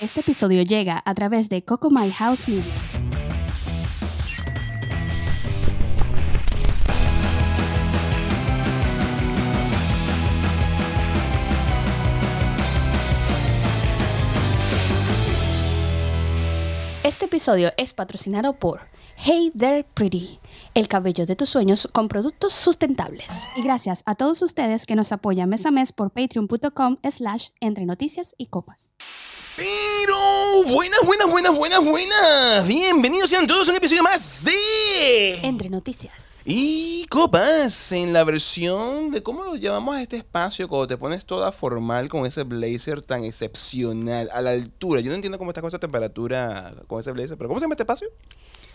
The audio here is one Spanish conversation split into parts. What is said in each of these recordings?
Este episodio llega a través de Coco My House Media. Este episodio es patrocinado por Hey There Pretty, el cabello de tus sueños con productos sustentables. Y gracias a todos ustedes que nos apoyan mes a mes por patreon.com slash entre noticias y copas. Pero buenas, buenas, buenas, buenas, buenas. Bienvenidos sean todos a un episodio más de Entre noticias. y copas en la versión de cómo lo llamamos a este espacio cuando te pones toda formal con ese blazer tan excepcional a la altura. Yo no entiendo cómo está con esa temperatura con ese blazer, pero ¿cómo se llama este espacio?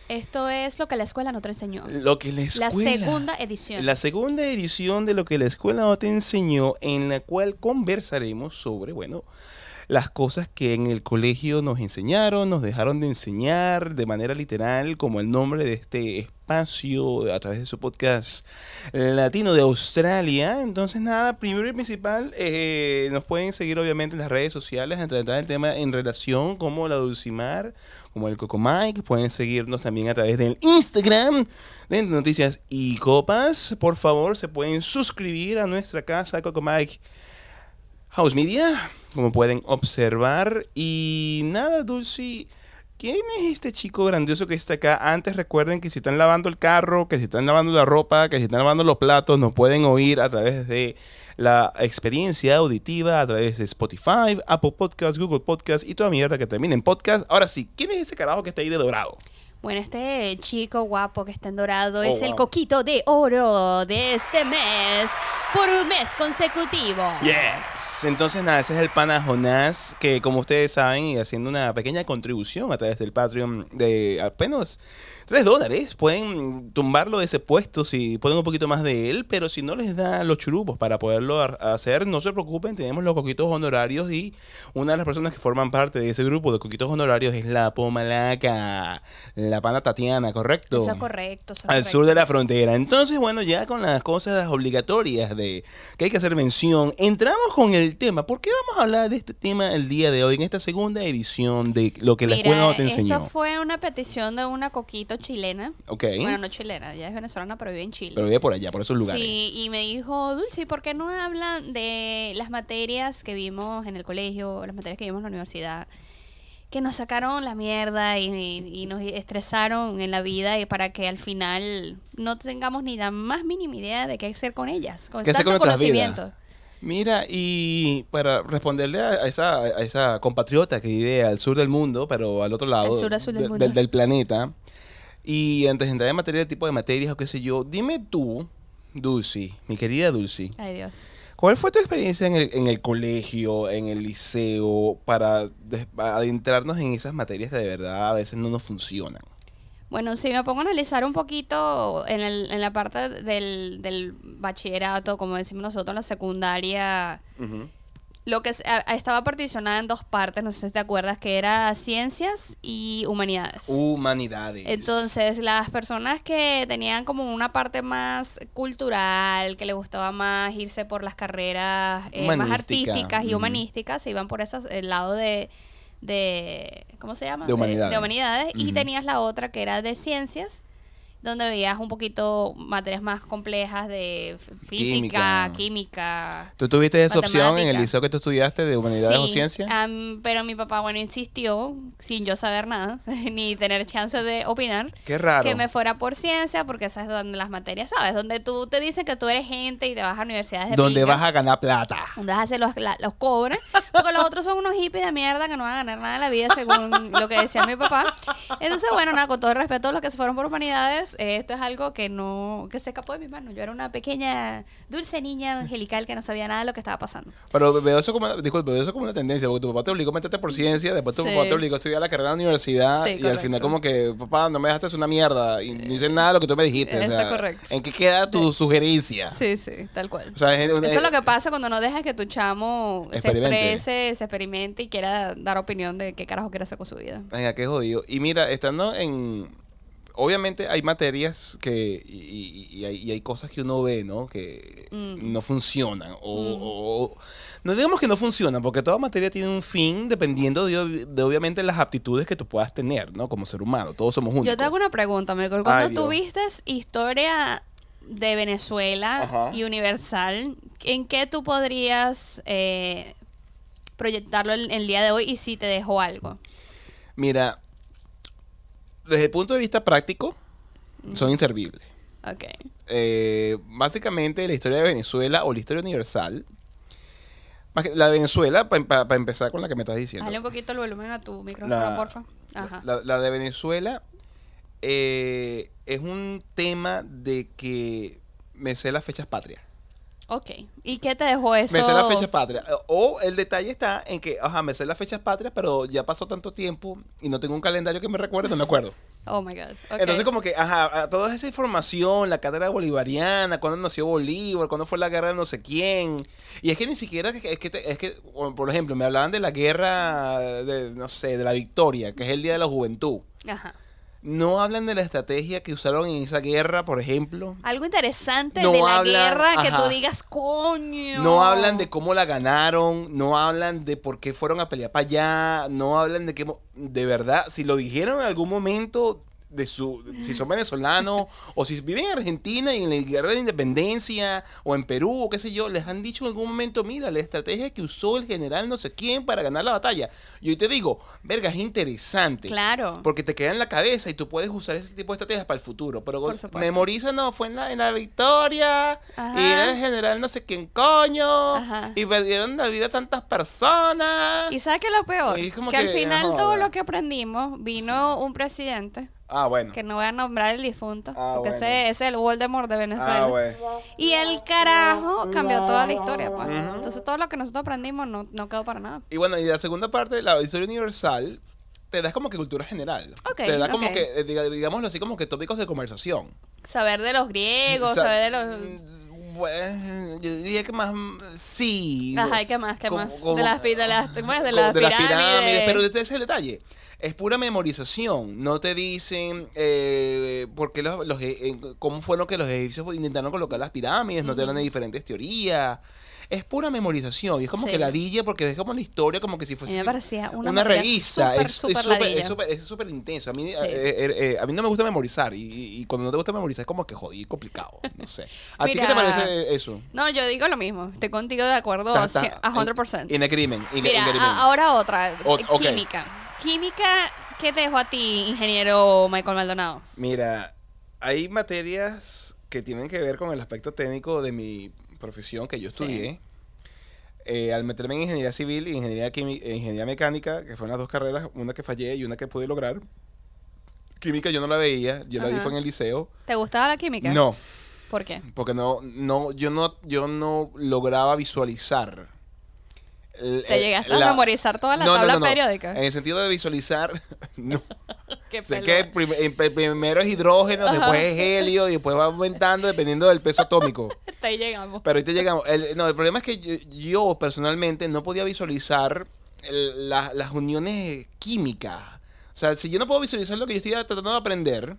Esto es lo que la escuela no te enseñó. Lo que la La escuela. segunda edición. La segunda edición de lo que la escuela no te enseñó, en la cual conversaremos sobre, bueno, las cosas que en el colegio nos enseñaron, nos dejaron de enseñar de manera literal, como el nombre de este espacio a través de su podcast latino de Australia. Entonces, nada, primero y principal, eh, nos pueden seguir obviamente en las redes sociales a tratar el tema en relación como la Dulcimar, como el Coco Mike. Pueden seguirnos también a través del Instagram de Noticias y Copas. Por favor, se pueden suscribir a nuestra casa Coco Mike House Media, como pueden observar. Y nada, Dulce. ¿Quién es este chico grandioso que está acá? Antes recuerden que si están lavando el carro, que si están lavando la ropa, que si están lavando los platos, nos pueden oír a través de la experiencia auditiva, a través de Spotify, Apple Podcasts, Google Podcasts y toda mierda que termine en podcast. Ahora sí, ¿quién es ese carajo que está ahí de dorado? Bueno, este chico guapo que está en dorado es el coquito de oro de este mes por un mes consecutivo. Yes. Entonces, nada, ese es el pana Jonás, que como ustedes saben, y haciendo una pequeña contribución a través del Patreon de apenas 3 dólares, pueden tumbarlo de ese puesto si pueden un poquito más de él, pero si no les da los churubos para poderlo hacer, no se preocupen, tenemos los coquitos honorarios y una de las personas que forman parte de ese grupo de coquitos honorarios es la Pomalaca, la pana Tatiana, ¿correcto? Eso es correcto. eso es al correcto. sur de la frontera. Entonces, bueno, ya con las cosas obligatorias de que hay que hacer mención, entramos con el tema. ¿Por qué vamos a hablar de este tema el día de hoy, en esta segunda edición de lo que la Mira, escuela no te enseñó? esto fue una petición de una coquito chilena. Ok. Bueno, no chilena, ella es venezolana, pero vive en Chile. Pero vive por allá, por esos lugares. Sí, y me dijo, Dulce, ¿por qué no hablan de las materias que vimos en el colegio, las materias que vimos en la universidad? Que nos sacaron la mierda y, y nos estresaron en la vida y para que al final no tengamos ni la más mínima idea de qué hacer con ellas, con ¿Qué hacer tanto con vidas? conocimiento. Mira, y para responderle a esa, a esa compatriota que vive al sur del mundo, pero al otro lado Al sur, al sur del de- mundo. del planeta, y antes de entrar en materia de tipo de materias o qué sé yo, dime tú, Dulce, mi querida Dulce, Ay, Dios. ¿Cuál fue tu experiencia en el, en el colegio, en el liceo, para des- adentrarnos en esas materias que de verdad a veces no nos funcionan? Bueno, si me pongo a analizar un poquito en, el- en la parte del, del bachillerato, como decimos nosotros en la secundaria, lo que estaba particionada en dos partes, no sé si te acuerdas, que era ciencias y humanidades. Humanidades. Entonces, las personas que tenían como una parte más cultural, que les gustaba más irse por las carreras eh, más artísticas y humanísticas, se iban por esas, el lado de, de ¿cómo se llama? De humanidades. humanidades. Y tenías la otra que era de ciencias, donde veías un poquito materias más complejas de física, Química. química. ¿Tú tuviste esa opción en el liceo que tú estudiaste de humanidades o Sí, ciencias? am, pero mi papá, bueno, insistió, sin yo saber nada, ni tener chance de opinar, Qué raro. que me fuera por ciencia, porque esa es donde las materias, ¿sabes? Donde tú te dicen que tú eres gente y te vas a universidades de Donde vas a ganar plata. donde vas a hacer los, la- los cobres, porque los otros son unos hippies de mierda que no van a ganar nada en la vida, según lo que decía mi papá. Entonces, bueno, nada, con todo el respeto a los que se fueron por humanidades, eh, esto es algo que no, que se escapó de mis manos. Yo era una pequeña, dulce niña angelical que no sabía nada de lo que estaba pasando. Pero veo eso como, disculpe, veo eso como una tendencia, porque tu papá te obligó a meterte por ciencia, después tu Sí. papá te obligó a estudiar la carrera en la universidad, Sí, y al final como que, papá, no me dejaste hacer una mierda, y no hice nada de lo que tú me dijiste. o Eso sea, es correcto. ¿En qué queda tu sugerencia? Sí, sí, tal cual. O sea, es- Eso es lo que pasa cuando no dejas que tu chamo se exprese, se experimente y quiera dar opinión de qué carajo quiere hacer con su vida. Venga, qué jodido. Y mira, estando en. Obviamente hay materias que y, y- y hay, y hay cosas que uno ve, ¿no? Que Mm. no funcionan. O, o- o- no digamos que no funcionan, porque toda materia tiene un fin dependiendo de, ob- de, obviamente las aptitudes que tú puedas tener, ¿no? Como ser humano. Todos somos únicos. Yo te hago una pregunta, Michael. Cuando Ay, tú Dios. viste historia de Venezuela Ajá. y Universal, ¿en qué tú podrías eh, proyectarlo el, el día de hoy y si te dejó algo? Mira, desde el punto de vista práctico, son inservibles. Ok. eh, básicamente la historia de Venezuela o la historia universal. Más que- La de Venezuela, para empezar con la que me estás diciendo. Dale un poquito el volumen a tu micrófono, La- porfa. Ajá. La, la de Venezuela eh, es un tema de que me sé las fechas patrias. Ok. ¿Y qué te dejó eso? Me sé las fechas patrias. O el detalle está en que, ajá, me sé las fechas patrias, pero ya pasó tanto tiempo y no tengo un calendario que me recuerde, no me acuerdo. Oh my God. Entonces, como que, ajá, toda esa información, la cátedra bolivariana, cuándo nació Bolívar, cuándo fue la guerra de no sé quién. Y es que ni siquiera, es que, es que, te- es que, o, por ejemplo, me hablaban de la guerra, de, no sé, de la victoria, que es el Día de la Juventud. Ajá. No hablan de la estrategia que usaron en esa guerra, por ejemplo. Algo interesante No de la hablan- guerra que tú digas, coño. No hablan de cómo la ganaron, no hablan de por qué fueron a pelear para allá, no hablan de qué... De verdad, si lo dijeron en algún momento de su... Si son venezolanos o si viven en Argentina y en la guerra de independencia o en Perú o qué sé yo, les han dicho en algún momento, mira, la estrategia que usó el general no sé quién para ganar la batalla. Y hoy te digo, verga, es interesante. Claro. Porque te queda en la cabeza y tú puedes usar ese tipo de estrategias para el futuro. Pero memoriza, no, fue en la, en la victoria. Ajá. Y era el general no sé quién coño. Ajá. Y perdieron la vida tantas personas. ¿Y sabes qué es lo peor? Y es como que, al que, final todo lo que aprendimos vino un presidente, Ah, bueno. que no voy a nombrar el difunto, Ah, porque bueno. ese ese es el Voldemort de Venezuela. Ah, bueno. Y el carajo cambió toda la historia, pues. Entonces todo lo que nosotros aprendimos no, no quedó para nada. Y bueno, y la segunda parte, la historia universal, te da como que cultura general. Te da como que, eh, diga- digámoslo así, como que tópicos de conversación. Saber de los griegos, saber de los... mm, Bueno, yo diría que más sí. Ajá, ¿y qué más? ¿Qué como- más? como- de las, de. De las pirámides. Pero este es el detalle. Es pura memorización. No te dicen eh, por qué los, los e- eh, cómo fueron que los egipcios intentaron colocar las pirámides. No te hablan de diferentes teorías. Es pura memorización. Y es como Sí. que ladilla porque ves como la historia como que si fuese mí me parecía una, una revista. súper, es súper es ladilla. es es súper intenso. A mí, Sí. eh, eh, eh, a mí no me gusta memorizar. Y, y- cuando no te gusta memorizar es como que jodido, complicado. No sé. ¿A ti qué te parece eso? No, yo digo lo mismo. Estoy contigo de acuerdo Ta- a ta- a 100%. In agreement. in- Mira, in agreement. a- ahora otra. O- eh. Química. Química, ¿qué te dejó a ti, ingeniero Michael Maldonado? Mira, hay materias que tienen que ver con el aspecto técnico de mi profesión que yo estudié. Eh, al meterme en ingeniería civil y ingeniería, ingeniería mecánica, que fueron las dos carreras, una que fallé y una que pude lograr. Química yo no la veía, yo la vi fue en el liceo. ¿Te gustaba la química? No, ¿Por qué? porque no, no, yo no, yo no lograba visualizar. ¿Te el- llegaste a Eh, memorizar toda la No, tabla no, no. periódica? En el sentido de visualizar, no. Qué Sé que prim- pr- primero es hidrógeno, después es helio y después va aumentando dependiendo del peso atómico. Hasta ahí llegamos. Pero ahorita llegamos. El- no, el problema es que yo, yo personalmente no podía visualizar el- la- las uniones químicas. O sea, si yo no puedo visualizar lo que yo estoy tratando de aprender,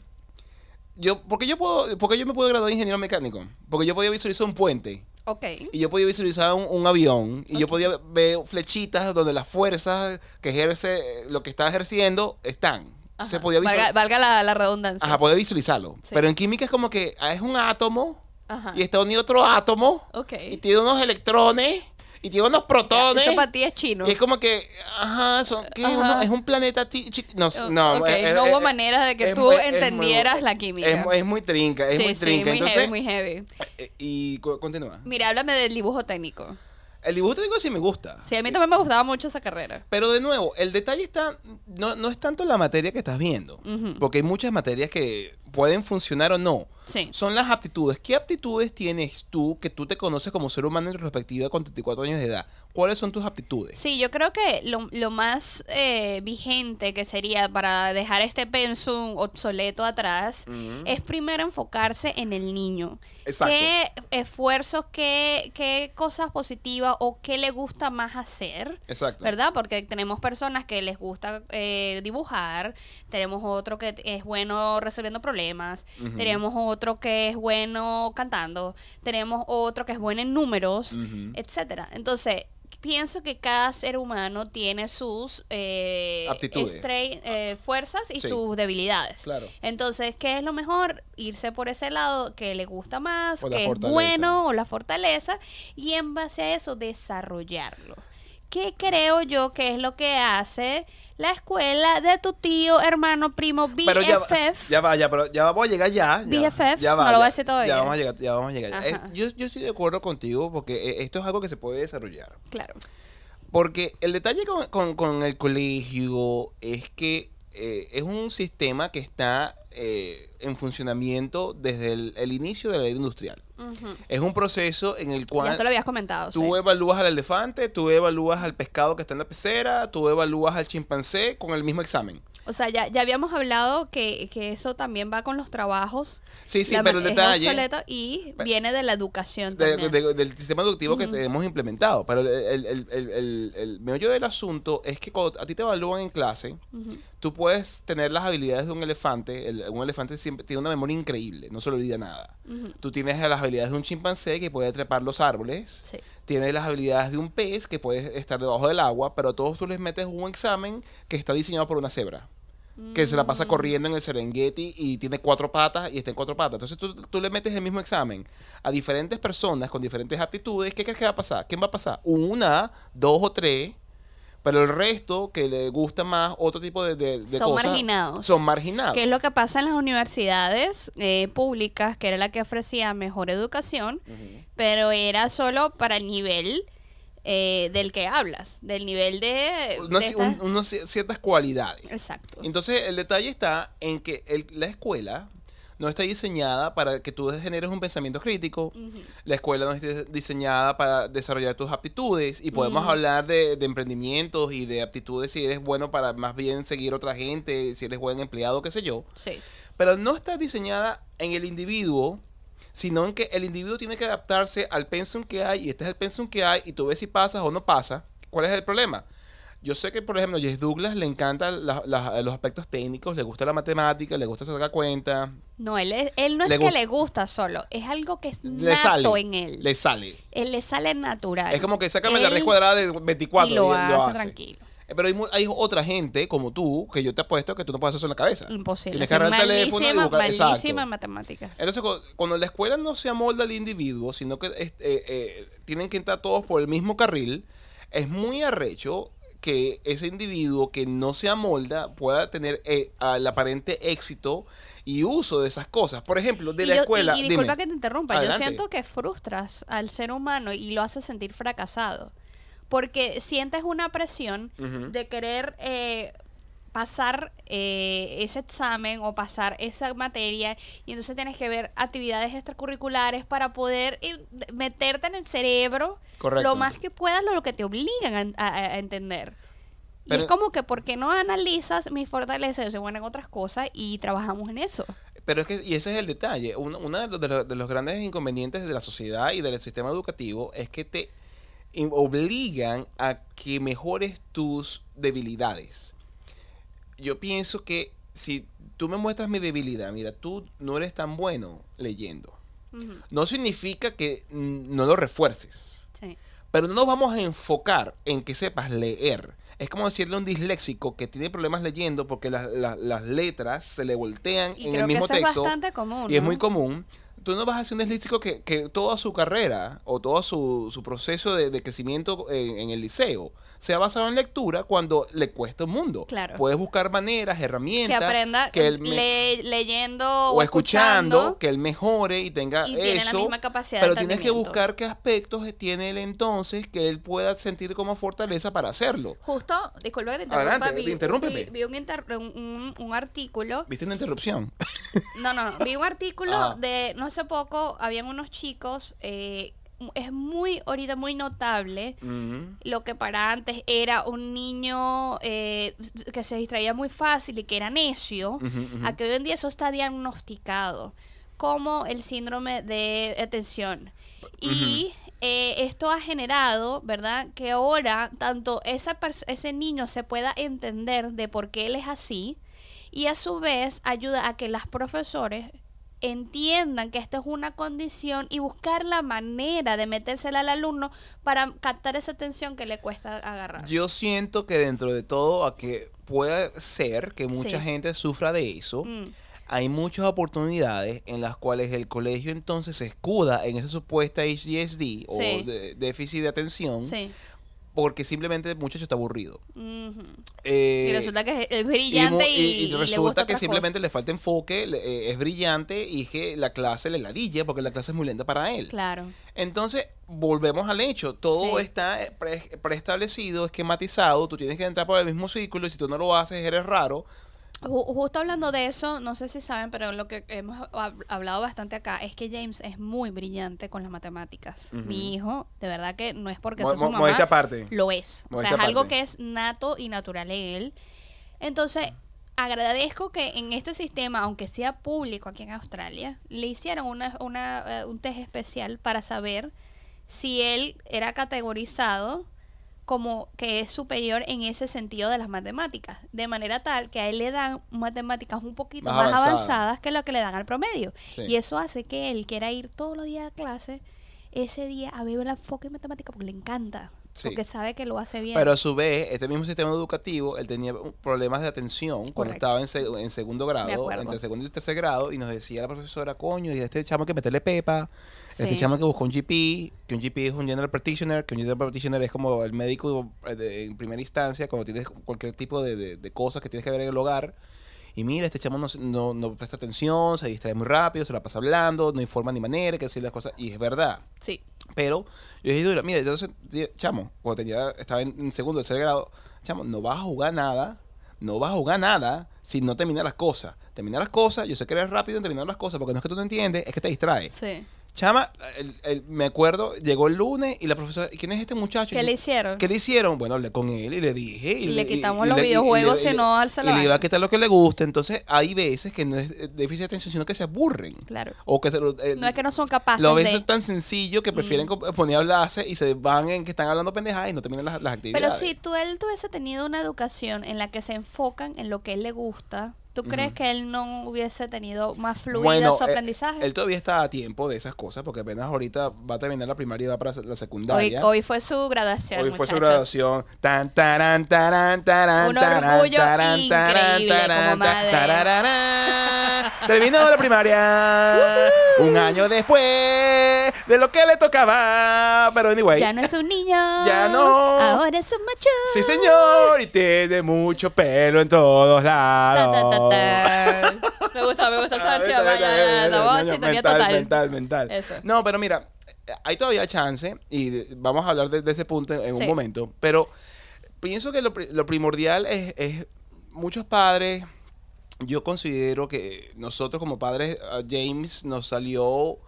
yo, ¿por qué yo, puedo, por qué yo me puedo graduar de ingeniero mecánico? Porque yo podía visualizar un puente. Ok. Y yo podía visualizar un, un avión y yo podía ver flechitas donde las fuerzas que ejerce lo que está ejerciendo están. Se podía visualizar. valga, valga la, la redundancia. Ajá, podía visualizarlo. Sí. Pero en química es como que ah, es un átomo Ajá. y está unido otro átomo Ok. y tiene unos electrones y tiene unos protones. Eso para ti es chino. Y es como que, ajá, son, ¿qué? Ajá. Uno- es un planeta chi- chi- no, no, eh, no eh, hubo eh, manera de que es tú muy- es muy- entendieras la química. Es, es muy trinca, es sí, muy sí, trinca. muy Entonces, heavy, muy heavy. eh, y co- continúa. Mira, háblame del dibujo técnico. El dibujo técnico sí me gusta. Sí, a mí también me gustaba mucho esa carrera. Pero de nuevo, el detalle está, no, no es tanto la materia que estás viendo, porque hay muchas materias que pueden funcionar o no. Sí. Son las aptitudes. ¿Qué aptitudes tienes tú que tú te conoces como ser humano en retrospectiva con 34 años de edad? cuáles son tus aptitudes. Sí, yo creo que lo, lo más eh, vigente que sería para dejar este pensum obsoleto atrás es primero enfocarse en el niño. Exacto. ¿Qué esfuerzos, qué, qué cosas positivas o qué le gusta más hacer? Exacto. ¿Verdad? Porque tenemos personas que les gusta eh, dibujar, tenemos otro que es bueno resolviendo problemas, Tenemos otro que es bueno cantando, tenemos otro que es bueno en números, etcétera. Entonces, pienso que cada ser humano tiene sus eh, Aptitudes. eh, fuerzas y Sí. sus debilidades. Claro. Entonces, ¿qué es lo mejor? Irse por ese lado que le gusta más, que es bueno o la fortaleza, y en base a eso desarrollarlo. ¿Qué creo yo que es lo que hace la escuela de tu tío, hermano, primo, BFF? Pero ya, ya va, ya, pero ya vamos a llegar ya. ya BFF, ya va, no lo voy a decir todavía. Ya vamos a llegar, ya vamos a llegar. Eh, yo, yo estoy de acuerdo contigo porque eh, esto es algo que se puede desarrollar. Claro. Porque el detalle con, con- con el colegio es que eh, es un sistema que está eh, en funcionamiento desde el, el inicio de la era industrial. Es un proceso en el Ya cual te lo habías comentado. tú sí. evalúas al elefante, tú evalúas al pescado que está en la pecera, tú evalúas al chimpancé con el mismo examen. O sea, ya, ya habíamos hablado que, que eso también va con los trabajos. Sí, sí, La pero el detalle... y viene de la educación de- también. de- del sistema educativo Ujú. que hemos implementado. Pero el, el, el, el, meollo del asunto es que cuando a ti te evalúan en clase, Ujú. tú puedes tener las habilidades de un elefante. el- un elefante siempre tiene una memoria increíble, no se le olvida nada. Ujú. Tú tienes las habilidades de un chimpancé que puede trepar los árboles. Sí. Tienes las habilidades de un pez que puede estar debajo del agua, pero a todos tú les metes un examen que está diseñado por una cebra. Que se la pasa corriendo en el Serengeti y tiene cuatro patas y está en cuatro patas. Entonces tú, tú le metes el mismo examen a diferentes personas con diferentes aptitudes. ¿Qué crees que va a pasar? ¿Quién va a pasar? Una, dos o tres. Pero el resto que le gusta más otro tipo de, de, de Son cosas, marginados. Son marginados. ¿Qué es lo que pasa en las universidades eh, públicas, que era la que ofrecía mejor educación, pero era solo para el nivel eh, del que hablas, del nivel de... Unas- un- ciertas cualidades. Exacto. Entonces, el detalle está en que el- la escuela no está diseñada para que tú generes un pensamiento crítico. La escuela no está diseñada para desarrollar tus aptitudes. Y podemos hablar de, de emprendimientos y de aptitudes si eres bueno para más bien seguir otra gente, si eres buen empleado, qué sé yo. Sí. Pero no está diseñada en el individuo, sino en que el individuo tiene que adaptarse al pensum que hay. Y este es el pensum que hay. Y tú ves si pasas o no pasa. ¿Cuál es el problema? Yo sé que, por ejemplo, a Jess Douglas le encantan la- la- los aspectos técnicos, le gusta la matemática, le gusta sacar cuenta, No, él, es- él no es que le gusta solo, es algo que es le nato sale. en él. Le sale. Él le sale natural. Es como que sácame la Él- raíz cuadrada de 24 y lo, hace, tranquilo. Pero hay, hay otra gente como tú que yo te apuesto que tú no puedes hacer eso en la cabeza. Imposible. Tienes que agarrar el teléfono y buscar- malísima en matemáticas. Entonces, cu- cuando la escuela no se amolda al individuo, sino que eh, eh, tienen que entrar todos por el mismo carril, es muy arrecho que ese individuo que no se amolda pueda tener eh, el aparente éxito y uso de esas cosas. Por ejemplo, de y la yo- escuela. y, y dime. disculpa que te interrumpa, Adelante. yo siento que frustras al ser humano y lo haces sentir fracasado. Porque sientes una presión de querer eh, pasar eh, ese examen o pasar esa materia y entonces tienes que ver actividades extracurriculares para poder ir- meterte en el cerebro Correcto. lo más que puedas lo, lo que te obligan a, a- a entender. Y es como que, ¿por qué no analizas mis fortalezas? Yo soy buena en otras cosas y trabajamos en eso. Pero es que, y ese es el detalle, uno, uno de, los, de los- de los grandes inconvenientes de la sociedad y del sistema educativo es que te obligan a que mejores tus debilidades. Yo pienso que si tú me muestras mi debilidad, mira, tú no eres tan bueno leyendo. No significa que no lo refuerces. sí. Pero no nos vamos a enfocar en que sepas leer. Es como decirle a un disléxico que tiene problemas leyendo porque las, las- las letras se le voltean Y en creo el mismo que eso texto. es bastante común. Y es muy común. Tú no vas a ser un disléxico que, que toda su carrera o todo su, su proceso de, de crecimiento en, en el liceo sea basado en lectura cuando le cuesta un mundo. Claro. Puedes buscar maneras, Que herramientas. aprenda que él me- le- leyendo o escuchando, escuchando. que él mejore y tenga Y tiene la eso. misma capacidad de pero tienes que buscar qué aspectos tiene él entonces que él pueda sentir como fortaleza para hacerlo. Justo, disculpa que te interrumpa. Adelante, vi, interrúmpeme. vi- vi un, inter- un artículo. ¿Viste una interrupción? No, no, no. Vi un artículo Ah. de no hace poco. Habían unos chicos eh, es muy, ahorita muy notable lo que para antes era un niño eh, que se distraía muy fácil y que era necio, a que hoy en día eso está diagnosticado como el síndrome de atención. Y eh, esto ha generado, ¿verdad? Que ahora tanto esa ese niño se pueda entender de por qué él es así y a su vez ayuda a que las profesores entiendan que esto es una condición y buscar la manera de metérsela al alumno para captar esa atención que le cuesta agarrar. Yo siento que dentro de todo, a que puede ser que mucha Sí. gente sufra de eso, Mm, hay muchas oportunidades en las cuales el colegio entonces se escuda en esa supuesta HDSD o de- déficit de atención sí. Porque simplemente el muchacho está aburrido. Eh, y resulta que es brillante y, y- y y le resulta que simplemente le falta enfoque, le- eh, es brillante y es que la clase le ladilla porque la clase es muy lenta para él. Claro. Entonces, volvemos al hecho. Todo Sí. está pre- preestablecido, esquematizado. Tú tienes que entrar por el mismo círculo y si tú no lo haces, eres raro. Ju- Justo hablando de eso, no sé si saben, pero lo que hemos hab- hablado bastante acá es que James es muy brillante con las matemáticas. Mi hijo, de verdad que no es porque Mo- sea su mamá, aparte. lo es. O sea, es algo que es nato y natural en él. Entonces, agradezco que en este sistema, aunque sea público aquí en Australia, le hicieron una, una, eh, un test especial para saber si él era categorizado como que es superior en ese sentido de las matemáticas, de manera tal que a él le dan matemáticas un poquito Más más, avanzadas. avanzadas que lo que le dan al promedio. Sí. Y eso hace que él quiera ir todos los días a clase, ese día a ver la enfoque en matemática porque le encanta, Sí. porque sabe que lo hace bien. Pero a su vez, este mismo sistema educativo, él tenía problemas de atención cuando estaba en, en segundo grado, entre segundo y tercer grado, y nos decía la profesora, coño, y este chamo hay que meterle pepa, este hay que buscar un GP, que un GP es un General Practitioner, que un General Practitioner es como el médico de- en primera instancia, cuando tienes cualquier tipo de, cosas que tienes que ver en el hogar. Y mira, este chamo no, no, no presta atención, se distrae muy rápido, se la pasa hablando, no informa ni manera, que decir las cosas. Y es verdad. sí, Pero yo dije, mira, entonces, chamo, cuando tenía, estaba en, en segundo, tercer grado, chamo, no vas a jugar nada, no vas a jugar nada si no terminas las cosas. Terminar las cosas, yo sé que eres rápido en terminar las cosas, porque no es que tú no entiendes, es que te distraes. sí. Chama, el- el- me acuerdo, llegó el lunes y la profesora, ¿quién es este muchacho? ¿Qué le hicieron? ¿Qué le hicieron? Bueno, hablé con él y le dije. Y le quitamos y los y- videojuegos, si no, le- alza Y le iba a quitar lo que le gusta. Entonces, hay veces que no es eh, déficit de atención, sino que se aburren. Claro. O que se eh, No es que no son capaces lo de... Mm. tan sencillo que prefieren co- poner a hablarse y se van en que están hablando pendejadas y no terminan las, las Pero actividades. si tú él tuviese tenido una educación en la que se enfocan en lo que él le gusta, ¿tú crees que él no hubiese tenido más fluido Bueno, su eh, aprendizaje? Él todavía está a tiempo de esas cosas porque apenas ahorita va a terminar la primaria y va para la secundaria. hoy fue su graduación, Hoy fue su graduación. Tan, Un orgullo increíble como madre. tarararán. Terminó la primaria. un año después de lo que le tocaba. Pero anyway. Ya no es un niño. Ya no. Ahora es un macho. Sí, señor. Y tiene mucho pelo en todos lados. ta, ta, ta. Me gusta, me gusta esa Ah, versión. mental, Ya, ya, ya, mental, mental, mental. Eso. No, pero mira, hay todavía chance y vamos a hablar de, de ese punto en, en un Sí. momento, pero pienso que lo, lo primordial es, es muchos padres, yo considero que nosotros como padres, a James nos salió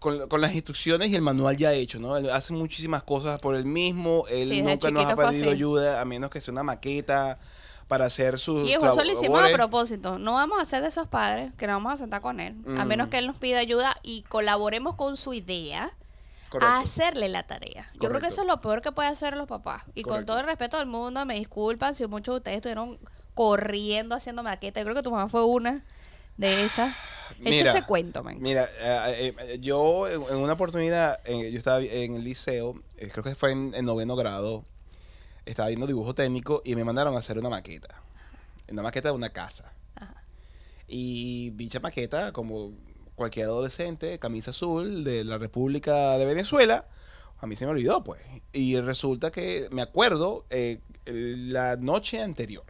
con, con las instrucciones y el manual ya hecho, ¿no? Él hace muchísimas cosas por él mismo, él Sí, nunca nos ha pedido ayuda a menos que sea una maqueta para hacer sus Y eso lo hicimos a propósito. No vamos a ser de esos padres que nos vamos a sentar con él. A Mm. menos que él nos pida ayuda y colaboremos con su idea Correcto. a hacerle la tarea. Yo creo que eso es lo peor que puede hacer los papás. Y con todo el respeto del mundo, me disculpan si muchos de ustedes estuvieron corriendo haciendo maqueta. Yo creo que tu mamá fue una de esas. Mira, ese cuento, man. Mira, eh, eh, yo en, una oportunidad, eh, yo estaba en el liceo, eh, creo que fue en, en noveno grado, estaba viendo dibujo técnico y me mandaron a hacer una maqueta. Una maqueta de una casa. Ajá. Y dicha maqueta, como cualquier adolescente, camisa azul de la República de Venezuela, a mí se me olvidó, pues. Y resulta que me acuerdo eh, la noche anterior.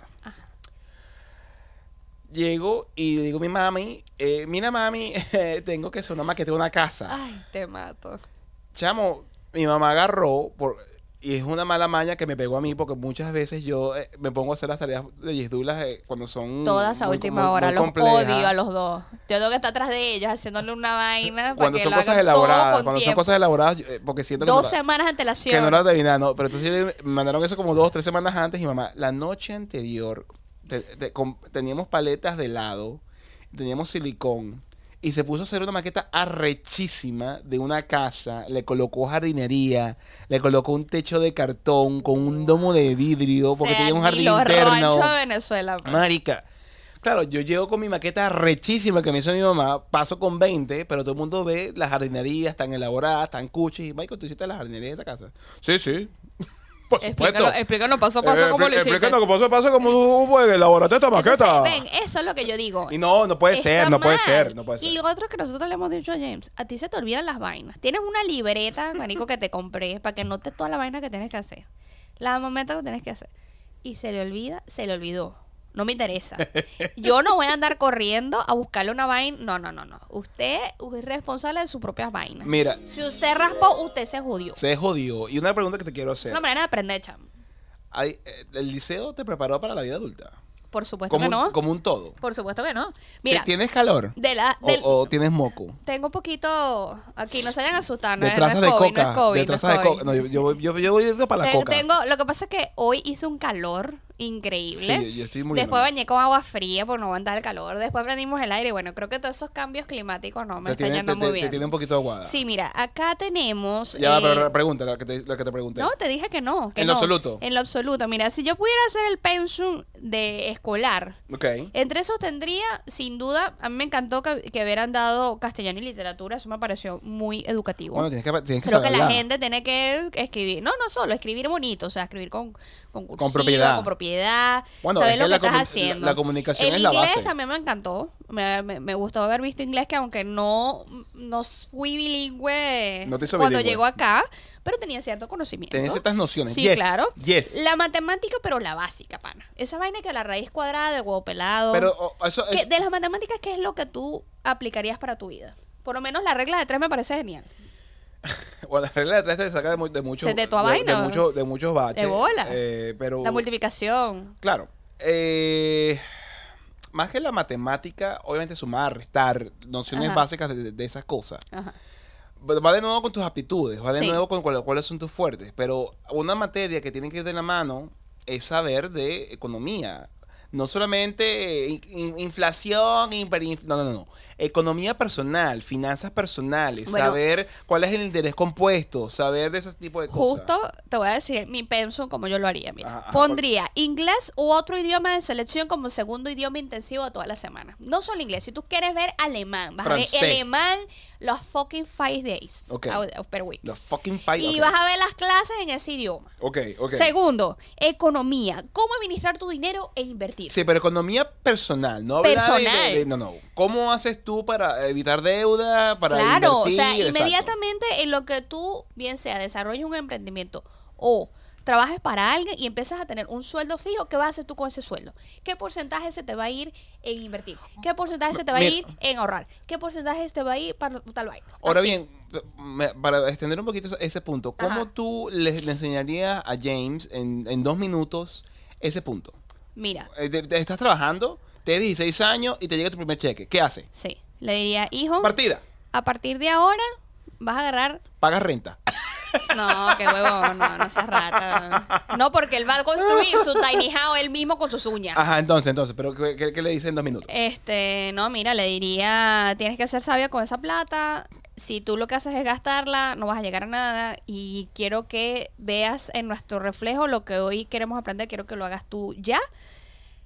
Llego y le digo a mi mami, eh, mira mami, tengo que hacer una maqueta de una casa. Ay, te mato. Chamo, mi mamá agarró por Y es una mala maña que me pegó a mí porque muchas veces yo eh, me pongo a hacer las tareas de Yesdulas eh, cuando son. Todas a muy- última muy- hora. muy los complejas. odio a los dos. Yo tengo que estar atrás de ellos haciéndole una vaina. Cuando son lo cosas elaboradas. Cuando son cosas elaboradas, eh, porque siento que. Dos no la- semanas de antelación. Que no la adivinaba, no. Pero entonces me mandaron eso como dos, tres semanas antes y mamá, la noche anterior te- te- com- teníamos paletas de helado, teníamos silicón y se puso a hacer una maqueta arrechísima de una casa, le colocó jardinería, le colocó un techo de cartón con un domo de vidrio porque O sea, tenía un jardín interno. de Venezuela. pues. Marica. Claro, yo llego con mi maqueta rechísima que me hizo mi mamá, paso con 20, pero todo el mundo ve las jardinerías tan elaboradas, tan cuchis. Y, Michael, ¿tú hiciste la jardinería de esa casa? Sí, sí. Por supuesto. Explícanos paso a paso Eh, cómo lo expli- hiciste. Explícanos paso a paso cómo tú pues, elaboraste esta Entonces, maqueta. ven, eso es lo que yo digo. Y no, no puede Está ser, no puede mal. ser, no puede Y ser. lo otro que nosotros le hemos dicho a James, a ti se te olvidan las vainas. Tienes una libreta, marico, que te compré para que notes toda la vaina que tienes que hacer. La momento que tienes que hacer. Y se le olvida, se le olvidó. No me interesa. Yo no voy a andar corriendo a buscarle una vaina. No, no, no, no. Usted es responsable de sus propias vainas. Mira, Si usted raspó, usted se jodió. se jodió. Y una pregunta que te quiero Es hacer. una manera de aprender, cham. Hay- eh, ¿El liceo te preparó para la vida adulta? Por supuesto Como, que un, no. como un todo. Por supuesto que no. Mira, ¿Tienes calor? de la, O, del- o tienes moco? tengo un poquito. Aquí, no se hayan asustado. No, de es- trazas no es de coca. no es de no es trazas de coca. No, yo, yo, yo, yo voy directo para la coca. Tengo, lo que pasa es que hoy hizo un calor increíble. Sí, yo- estoy muriendo. Después bañé con agua fría por no aguantar el calor. Después prendimos el aire. Bueno, creo que todos esos cambios climáticos no me te están tiene, yendo te- muy te- bien. te tiene un poquito aguada. Sí, mira, acá tenemos. Ya va, eh, pero pregunta, lo que te, lo que te pregunté. no, te dije que no. que ¿En lo absoluto? En lo absoluto. Mira, si yo pudiera hacer el pensum de escolar, entre esos tendría, sin duda, a mí me encantó que, que hubieran dado castellano y literatura. Eso me pareció muy educativo. Bueno, tienes que, tienes que Creo que la gente tiene que escribir, no, no solo, escribir bonito, o sea, escribir con, con, cursiva, propiedad. con propiedad, Bueno, saber es lo que estás haciendo. la- la comunicación el es la inglés base. también me encantó, me, me- me gustó haber visto inglés, que aunque no, no fui bilingüe No cuando bilingüe. llegó acá, pero tenía cierto conocimiento. Tenés ciertas nociones. Sí, Yes, claro. Yes. La matemática, pero la básica, pana. Esa vaina que la raíz cuadrada del huevo pelado. Pero oh, eso ¿Qué- es, de las matemáticas, ¿qué es lo que tú aplicarías para tu vida? Por lo menos la regla de tres me parece genial. bueno, la regla de tres te saca de, de muchos te tu de, vaina. de muchos de muchos baches. De bola. eh, pero La multiplicación. claro. eh, más que la matemática, obviamente sumar, restar, nociones Ajá. básicas de, de esas cosas. Ajá. Va de nuevo con tus aptitudes, va de Sí. nuevo con cuál- cuáles son tus fuertes. Pero una materia que tiene que ir de la mano es saber de economía. No solamente in- in- inflación, no, no, no. Economía personal, finanzas personales, Bueno. saber cuál es el interés compuesto, saber de ese tipo de cosas. Justo te voy a decir mi pensum como yo lo haría. Mira, Ajá, ajá, pondría inglés u otro idioma de selección como segundo idioma intensivo toda la semana. No solo inglés. Si tú quieres ver alemán, vas a ver alemán los fucking five days Ok. out- of per week. The fucking fight. Y vas a ver las clases en ese idioma. Ok, ok. Segundo, economía. Cómo administrar tu dinero e invertir. Sí, pero economía personal, no de- Personal. de- de- no, no. ¿Cómo haces tú para evitar deuda, para Claro, o invertir? sea, Exacto. inmediatamente en lo que tú, bien sea, desarrolles un emprendimiento o trabajes para alguien y empiezas a tener un sueldo fijo, ¿qué vas a hacer tú con ese sueldo? ¿Qué porcentaje se te va a ir en invertir? ¿Qué porcentaje se te va a ir en ahorrar? ¿Qué porcentaje se te va a ir para tal vaina? Ahora bien, para extender un poquito ese punto, ¿cómo Ajá. tú le, le enseñarías a James en, en dos minutos ese punto? Mira, Eh, te- te tienes 16 años y te llega tu primer cheque. ¿Qué hace? sí, le diría, hijo, Partida. a partir de ahora vas a agarrar Pagas renta. No, qué huevo, no, no seas rata. No, porque él va a construir su tiny house él mismo con sus uñas. Ajá, entonces, entonces, pero ¿qué, qué- qué le dice en dos minutos? Este, no, mira, le diría, tienes que ser sabia con esa plata. Si tú lo que haces es gastarla, no vas a llegar a nada. Y quiero que veas en nuestro reflejo lo que hoy queremos aprender. Quiero que lo hagas tú ya.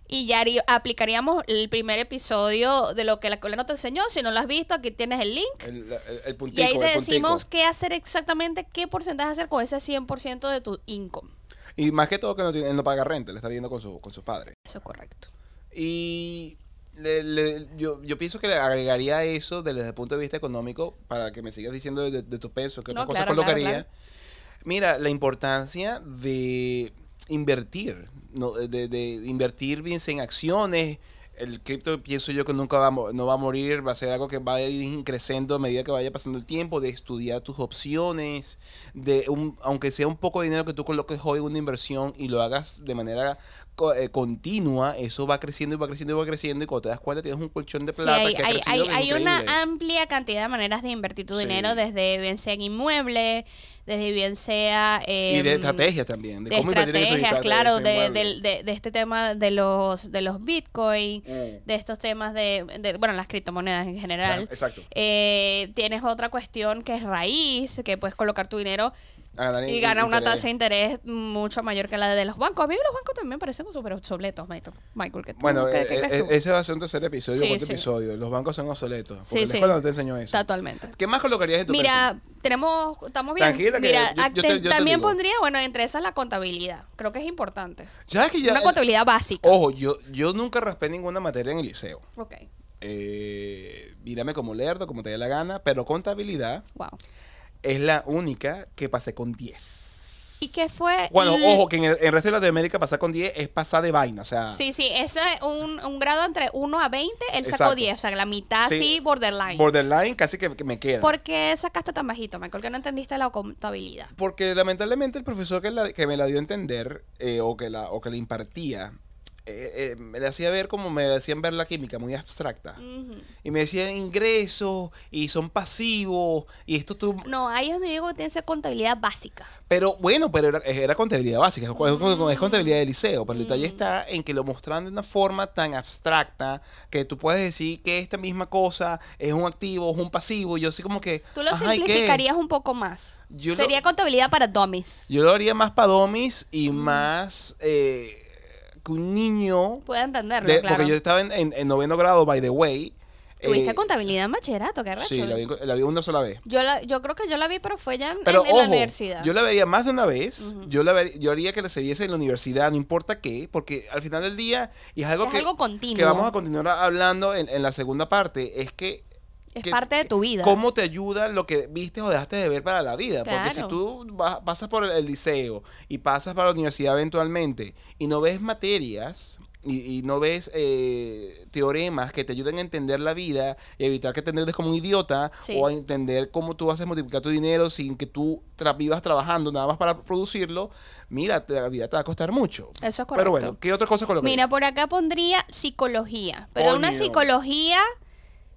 Y ya aplicaríamos el primer episodio de lo que la escuela no te enseñó. Si no lo has visto, aquí tienes el link. El, el, el puntico, Y ahí te puntico. decimos qué hacer exactamente, qué porcentaje hacer con ese 100% de tu income. Y más que todo que no, tiene, él no paga renta, le está viviendo con, su, con sus padres. Eso es correcto. Y le- le- yo, yo pienso que le agregaría eso desde el punto de vista económico para que me sigas diciendo de, de tus pesos, que No, otra cosa claro, claro, colocaría. claro. Mira, la importancia de invertir, ¿no? de, de invertir bien en acciones, el cripto pienso yo que nunca va no va a morir, va a ser algo que va a ir creciendo a medida que vaya pasando el tiempo, de estudiar tus opciones, de un, aunque sea un poco de dinero que tú coloques hoy en una inversión y lo hagas de manera eh, continua, eso va creciendo y va creciendo y va creciendo y cuando te das cuenta tienes un colchón de Sí, plata hay, que ha hay, hay, hay una amplia cantidad de maneras de invertir tu Sí. dinero, desde bien sea en inmuebles, desde bien sea... y de em, estrategias también, de, de cómo invertir en esos estrategias, claro, de, de- de este tema de los de los bitcoin, Mm. de estos temas de, de- bueno, las criptomonedas en general. Claro, exacto. Eh, tienes otra cuestión que es raíz, que puedes colocar tu dinero ganar y gana una tasa de interés mucho mayor que la de los bancos. A mí los bancos también me parecen súper obsoletos, Michael. ¿qué tú- Bueno, qué- eh, qué crees eh, tú? ese va a ser un tercer episodio, Sí, cuarto sí. episodio. Los bancos son obsoletos. Porque Sí, la sí. escuela no te enseñó eso. Totalmente. ¿Qué más colocarías en tu Mira, tenemos, estamos bien. Tranquila, que Mira, yo- yo te- también pondría, bueno, entre esas la contabilidad. Creo que es importante. ¿Sabes que ya? Una contabilidad básica. Ojo, yo, yo nunca raspé ninguna materia en el liceo. Ok, Eh, mírame como lerdo, como te dé la gana, pero contabilidad wow. Es la única que pasé con 10. ¿Y qué fue? Bueno, ojo, que en el, resto de Latinoamérica pasar con 10 es pasar de vaina, o sea... Sí, sí, eso es un, un grado entre 1 a 20, él sacó Exacto. 10, o sea, la mitad Sí, sí, borderline. Borderline casi que, que me queda. ¿Por qué sacaste tan bajito, Michael? Que no entendiste la contabilidad. Porque lamentablemente el profesor que, la- que me la dio a entender eh, o, que la, o que la impartía, eh, eh, me hacía ver como me decían ver la química, muy abstracta. Y me decían ingresos y son pasivos y esto tú... No, ahí es donde digo que tiene que ser contabilidad básica. Pero bueno, pero era, era contabilidad básica, es, es- es contabilidad de liceo, pero el detalle Mm. está en que lo mostraron de una forma tan abstracta que tú puedes decir que esta misma cosa es un activo, es un pasivo, y yo así como que... Tú lo simplificarías un poco más. Yo lo- Sería contabilidad para dummies. Yo lo haría más para domis y más eh, que un niño... Puede entenderlo, de- claro. Porque yo estaba en, en- en noveno grado, by the way. Tuviste eh, contabilidad en bachillerato, qué racho. Sí, la vi, la vi una sola vez. Yo, la, yo creo que yo la vi, pero fue ya en, Pero en- en la universidad. yo la vería más de una vez. Yo, la ver- yo haría que la se viese en la universidad, no importa qué, porque al final del día, y es algo, Es que, algo que vamos a continuar hablando en, en la segunda parte, es que... Es que- parte de tu vida. ¿Cómo te ayuda lo que viste o dejaste de ver para la vida? Porque si tú vas- pasas por el liceo y pasas para la universidad eventualmente y no ves materias y, y no ves eh, teoremas que te ayuden a entender la vida y evitar que te endeudes como un idiota Sí. o a entender cómo tú haces multiplicar tu dinero sin que tú tra- vivas trabajando nada más para producirlo, mira, la vida te va a costar mucho. Eso es correcto. Pero bueno, ¿qué otra cosa colocaría? Mira, por acá pondría psicología, pero una psicología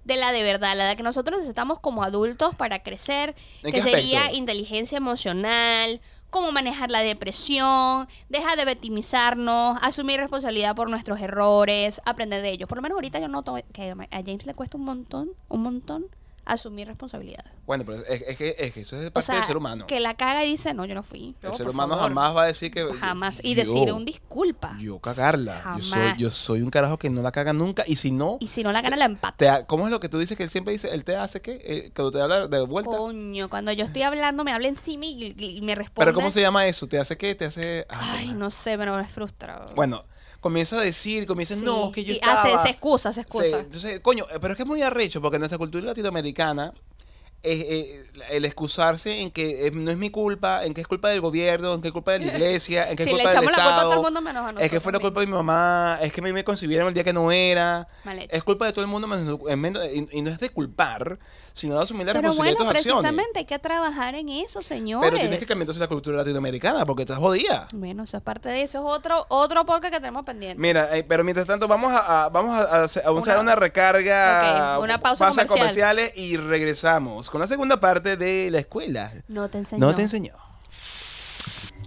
de la de verdad, la de que nosotros necesitamos como adultos para crecer, ¿En que sería aspecto? inteligencia emocional, cómo manejar la depresión, deja de victimizarnos, asumir responsabilidad por nuestros errores, aprender de ellos. Por lo menos ahorita yo noto que a James le cuesta un montón, un montón asumir responsabilidad. Bueno, pero es, es que, es que eso es O parte sea, del ser humano. que la caga y dice, no, yo no fui. el No, ser humano favor. jamás va a decir que... Jamás. Y yo- decir un disculpa. Yo cagarla. Yo soy, Jamás. yo soy un carajo que no la caga nunca. Y si no, Y si no la gana, la empata. ¿cómo es lo que tú dices que él siempre dice? Él te hace qué? Eh, cuando te habla de vuelta. Coño, cuando yo estoy hablando, me habla encima y, y me responde. Pero ¿cómo se llama eso? ¿Te hace qué? Te hace... Ay, no sé, pero me frustra. Bueno, comienza a decir, comienza, Sí. no, es que yo Y estaba... hace- se excusa, se excusa. Se- entonces, coño, eh, pero es que es muy arrecho porque nuestra cultura latinoamericana es eh, el excusarse en que eh, no es mi culpa, en que es culpa del gobierno, en que es culpa de la iglesia, en que Sí, es le culpa del echamos la culpa a todo el mundo menos a Es que nosotros fue la culpa de mi mamá, es que a mí me concibieron el día que no era. Es culpa de todo el mundo, en menos- y, y no es de culpar, sino de asumir la Pero responsabilidad bueno, de tus acciones. precisamente hay que trabajar en eso, señores. Pero tienes que cambiar entonces la cultura latinoamericana porque estás jodida. Bueno, eso es parte de eso. Es otro, otro podcast que tenemos pendiente. Mira, eh, pero mientras tanto vamos a, a- vamos a, a hacer- Una- una, recarga, una pausa comercial. comerciales y regresamos con la segunda parte de la escuela. No te enseñó. No te enseñó.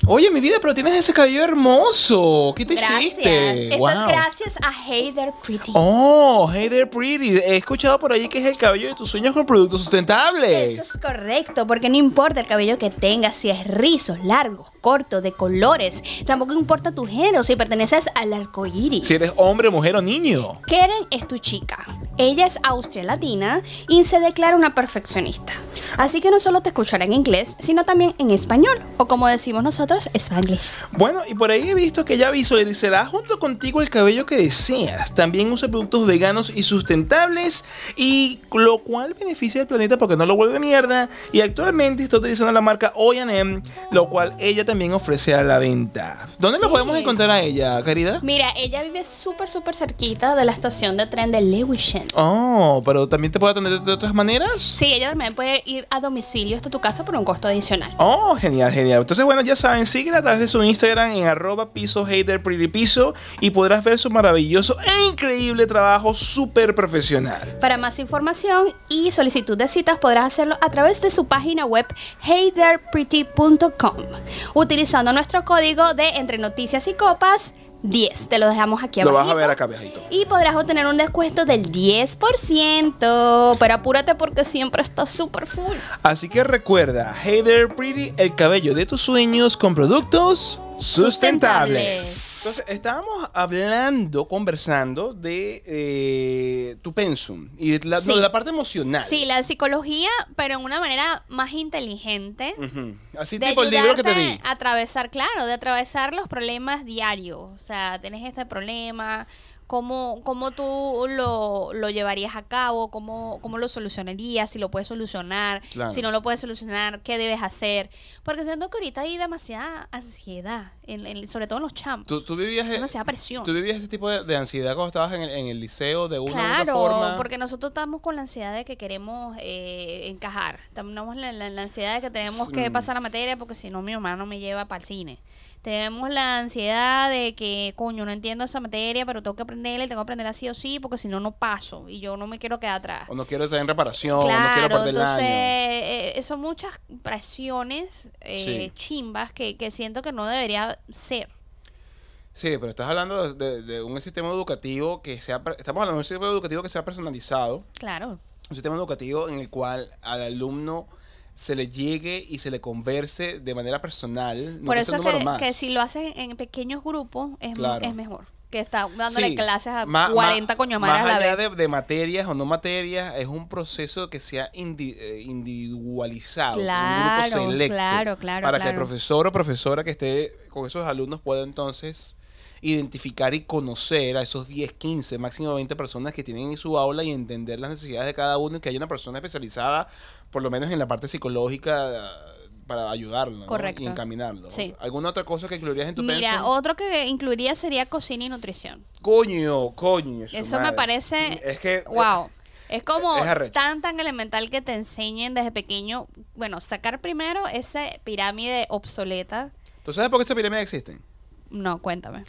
Oye, mi vida, pero tienes ese cabello hermoso. ¿Qué te Gracias. hiciste? Esto es gracias a Hey There Pretty. Oh, hey there, pretty. He escuchado por ahí que es el cabello de tus sueños con productos sustentables. Eso es correcto, porque no importa el cabello que tengas, si es rizos, largos, cortos, de colores. Tampoco importa tu género, si perteneces al arco iris. Si eres hombre, mujer o niño. Keren es tu chica. Ella es austria latina y se declara una perfeccionista. Así que no solo te escuchará en inglés, sino también en español, o como decimos nosotros, spanglish. Bueno, y por ahí he visto que ella visualizará junto contigo el cabello que deseas. También usa productos veganos y sustentables, y lo cual beneficia al planeta porque no lo vuelve mierda. Y actualmente está utilizando la marca O&M, lo cual ella también ofrece a la venta. ¿Dónde la Sí. podemos encontrar a ella, querida? Mira, ella vive súper, súper cerquita de la estación de tren de Lewisham. Oh, pero también te puede atender de otras maneras. Sí, ella también puede ir a domicilio hasta tu casa por un costo adicional. Oh, genial, genial. Entonces, bueno, ya saben, síguela a través de su Instagram en arroba piso hater piso y podrás ver su maravilloso e increíble trabajo súper profesional. Para más información y solicitud de citas podrás hacerlo a través de su página web heytherepretty.com utilizando nuestro código de entre noticias y copas 10. Te lo dejamos aquí Lo abajo. vas a ver acá, viejito. Y podrás obtener un descuento del 10%. Pero apúrate porque siempre está súper full. Así que recuerda, Hey There Pretty, el cabello de tus sueños con productos sustentables. Sustentables. Entonces, estábamos hablando, conversando de eh, tu pensum y de la, Sí. no, de la parte emocional. Sí, la psicología, pero en una manera más inteligente. Ujú. Así de tipo el libro que te di. atravesar, claro, de atravesar los problemas diarios. O sea, tenés este problema, cómo, cómo tú lo, lo llevarías a cabo, cómo, cómo lo solucionarías, si lo puedes solucionar, Claro. si no lo puedes solucionar, qué debes hacer. Porque siento que ahorita hay demasiada ansiedad, en- en- sobre todo en los chamos. ¿Tú, tú vivías, demasiada presión. ¿Tú vivías ese tipo de, de ansiedad cuando estabas en el, en el liceo de una u otra Claro, forma? porque nosotros estamos con la ansiedad de que queremos eh, encajar. Tenemos la, la- la ansiedad de que tenemos que pasar la materia porque si no mi mamá no me lleva para el cine. Tenemos la ansiedad de que, coño, no entiendo esa materia, pero tengo que aprenderla y tengo que aprenderla sí o sí porque si no, no paso y yo no me quiero quedar atrás. O no quiero tener reparación, o no quiero perder el entonces año. eh, son muchas presiones eh, Sí. chimbas que, que siento que no debería ser. Sí, pero estás hablando de, de- un sistema educativo que sea... Estamos hablando de un sistema educativo que sea personalizado. Claro. Un sistema educativo en el cual al alumno se le llegue y se le converse de manera personal. no Por eso es que, que si lo haces en pequeños grupos es, Claro. es mejor. Que está dándole Sí, clases a ma- ma- 40 coño madres a la allá vez. de, de materias o no materias, es un proceso que sea indi- eh, individualizado. con un Claro, grupo selecto. claro, claro, Para que el claro. profesor o profesora que esté con esos alumnos pueda entonces identificar y conocer a esos 10, 15, máximo 20 personas que tienen en su aula y entender las necesidades de cada uno y que haya una persona especializada, por lo menos en la parte psicológica, para ayudarlo ¿no? Correcto. y encaminarlo. Sí. ¿Alguna otra cosa que incluirías en tu Mira, otro que incluiría sería cocina y nutrición. Coño, coño. Eso me parece- Es que. Wow. Es como es arrecho. tan tan elemental que te enseñen desde pequeño, bueno, sacar primero esa pirámide obsoleta. ¿Tú sabes por qué esa pirámide existe? No, cuéntame.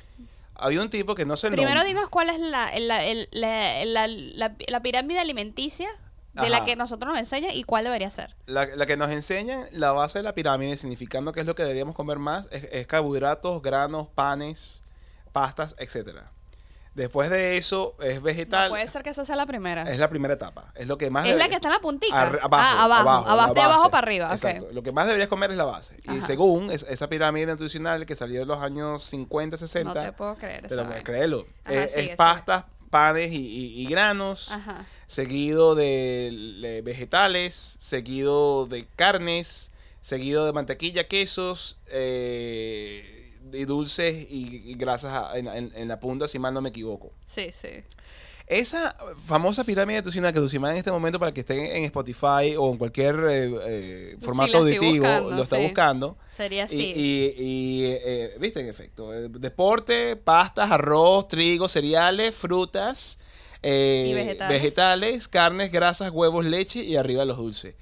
Había un tipo que no sé el Primero nombre. dinos cuál es la, la, la- la- la- la pirámide alimenticia de la que nosotros nos enseñan y cuál debería ser. La, la que nos enseñan la base de la pirámide, significando que es lo que deberíamos comer más, es, es carbohidratos, granos, panes, pastas, etcétera. Después de eso es No vegetal. puede ser que esa sea la primera. es la primera etapa. Es lo que más Es la que está en la abajo, ah, abajo, abajo, abajo, de abajo para arriba. Exacto. Lo que más deberías comer es la base. Y según es- esa pirámide nutricional que salió en los años 50, 60, No te puedo creer. te lo puedes creerlo. Ajá, sigue, es pastas, panes y, y- y granos, Ajá. seguido de le- vegetales, seguido de carnes, seguido de mantequilla, quesos eh, y dulces y, y grasas a- en, en- en la punta, si mal no me equivoco. Sí, sí. Esa famosa pirámide nutricional que Dulcimar en este momento para que estén en Spotify o en cualquier eh, eh, formato auditivo buscando, lo está sí. buscando. Sería así. y- y, eh, viste, en efecto, deporte, pastas, arroz, trigo, cereales, frutas, vegetales. vegetales, carnes, grasas, huevos, leche y arriba los dulces.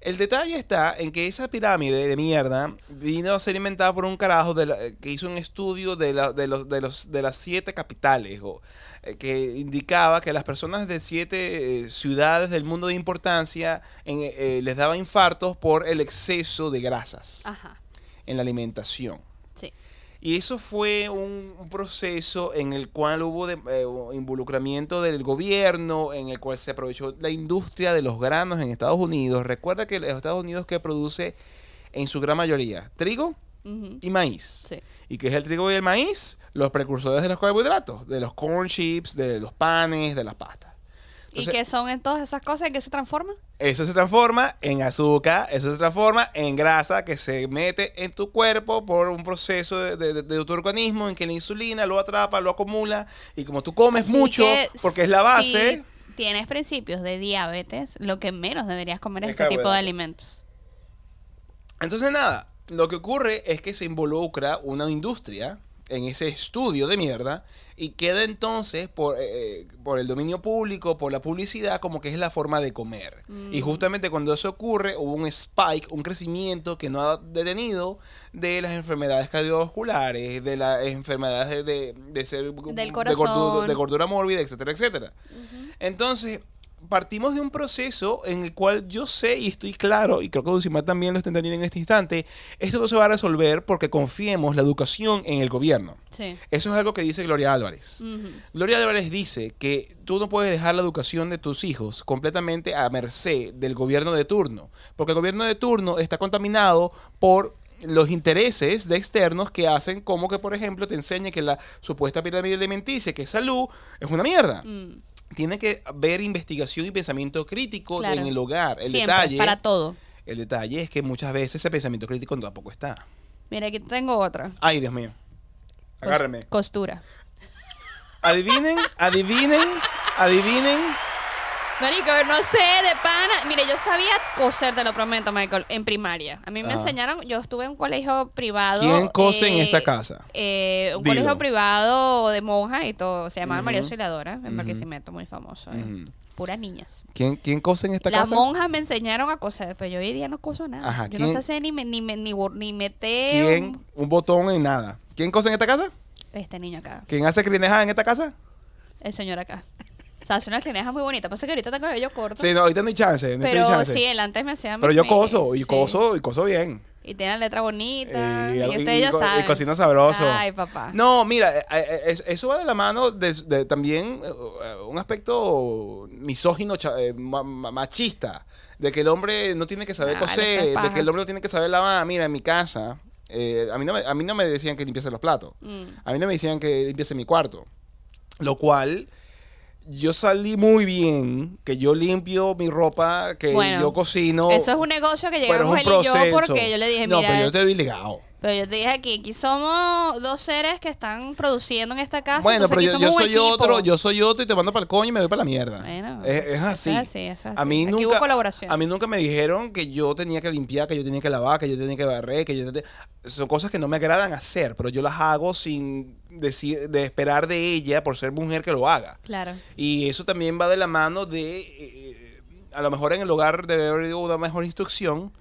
El detalle está en que esa pirámide de mierda vino a ser inventada por un carajo de la- que hizo un estudio de, la- de, los, de, los, de las siete capitales, o, eh, que indicaba que las personas de siete eh, ciudades del mundo de importancia en, eh, eh, les daba infartos por el exceso de grasas Ajá. en la alimentación. Y eso fue un, proceso en el cual hubo de- eh, involucramiento del gobierno, en el cual se aprovechó la industria de los granos en Estados Unidos. Recuerda que los Estados Unidos que produce en su gran mayoría trigo y maíz. Sí. ¿Y qué es el trigo y el maíz? Los precursores de los carbohidratos, de los corn chips, de los panes, de las pastas. ¿Y Entonces- qué son en todas esas cosas en que se transforman? Eso se transforma en azúcar, eso se transforma en grasa que se mete en tu cuerpo por un proceso de, de- de tu organismo en que la insulina lo atrapa, lo acumula y como tú comes Así mucho que porque es la base, Si tienes principios de diabetes, lo que menos deberías comer es Es este tipo de alimentos. entonces nada, lo que ocurre es que se involucra una industria en ese estudio de mierda y queda entonces por, eh, por el dominio público, por la publicidad, como que es la forma de comer. Y justamente cuando eso ocurre, hubo un spike, un crecimiento que no ha detenido de las enfermedades cardiovasculares, de las enfermedades de, de ser Del de, corazón. gordura, de gordura mórbida, etcétera, etcétera. Entonces, partimos de un proceso en el cual yo sé y estoy claro, y creo que Dulcimar también lo está entendiendo en este instante, esto no se va a resolver porque confiemos la educación en el gobierno. Sí. Eso es algo que dice Gloria Álvarez. Gloria Álvarez dice que tú no puedes dejar la educación de tus hijos completamente a merced del gobierno de turno, porque el gobierno de turno está contaminado por los intereses de externos que hacen como que, por ejemplo, te enseñe que la supuesta pirámide alimenticia, que es salud, es una mierda. Mm, Tiene que haber investigación y pensamiento crítico Claro. en el hogar. El Siempre, detalle, para todo. el detalle es que muchas veces ese pensamiento crítico tampoco está. Mira, aquí tengo otra. Ay, Dios mío. Agárreme. Costura. Adivinen, adivinen, adivinen. Marico, no sé, de pana. Mire, yo sabía coser, te lo prometo, Michael, en primaria. A mí me Ajá. enseñaron, yo estuve en un colegio privado. ¿Quién cose en eh, esta casa? eh, un Dilo. colegio privado de monjas y todo. Se llamaba María. Auxiliadora, en Ujú. Barquisimeto, muy famoso. eh. Puras niñas. ¿Quién, quién cose en esta Las casa? monjas me enseñaron a coser, pero yo hoy día no coso nada. Ajá, yo no ¿quién- sé hacer ni, me- ni, me- ni, ni meter ¿Quién? un- Un botón en nada. ¿Quién cose en esta casa? este niño acá, ¿Quién hace crinejada en esta casa? el señor acá. O sea, hace una clineja muy bonita. Pasa que ahorita tengo el cabello corto. Sí, no, ahorita no hay chance. No hay pero chance. sí, él antes me hacía Pero yo coso, y sí. coso, y coso bien. Y tiene la letra bonita. Eh, y, y- ustedes y ya co- y saben. cocina sabroso. Ay, papá. No, mira, eh, eh, es- eso va de la mano de, de también eh, un aspecto misógino, eh, machista, de que el hombre no tiene que saber coser, de que el hombre no tiene que saber lavar. Mira, en mi casa, eh, a, mí no me, a mí no me decían que limpiase los platos, Mm. a mí no me decían que limpiase mi cuarto, lo cual... Yo salí muy bien, que yo limpio mi ropa, que Bueno, yo cocino. Eso es un negocio que llegamos él y yo porque yo le dije, No, mira, pero yo te vi ligado. Pero yo te dije aquí, aquí somos dos seres que están produciendo en esta casa. Bueno, pero aquí yo, yo somos un soy otro, yo soy otro y te mando para el coño y me voy para la mierda. Bueno, es, es así. es así, es A mí. Aquí nunca, hubo colaboración. A mí nunca me dijeron que yo tenía que limpiar, que yo tenía que lavar, que yo tenía que barrer, que yo tenía- son cosas que no me agradan hacer, pero yo las hago sin decir, de esperar de ella por ser mujer que lo haga. Claro. Y eso también va de la mano de, eh, a lo mejor en el hogar debe haber una mejor instrucción,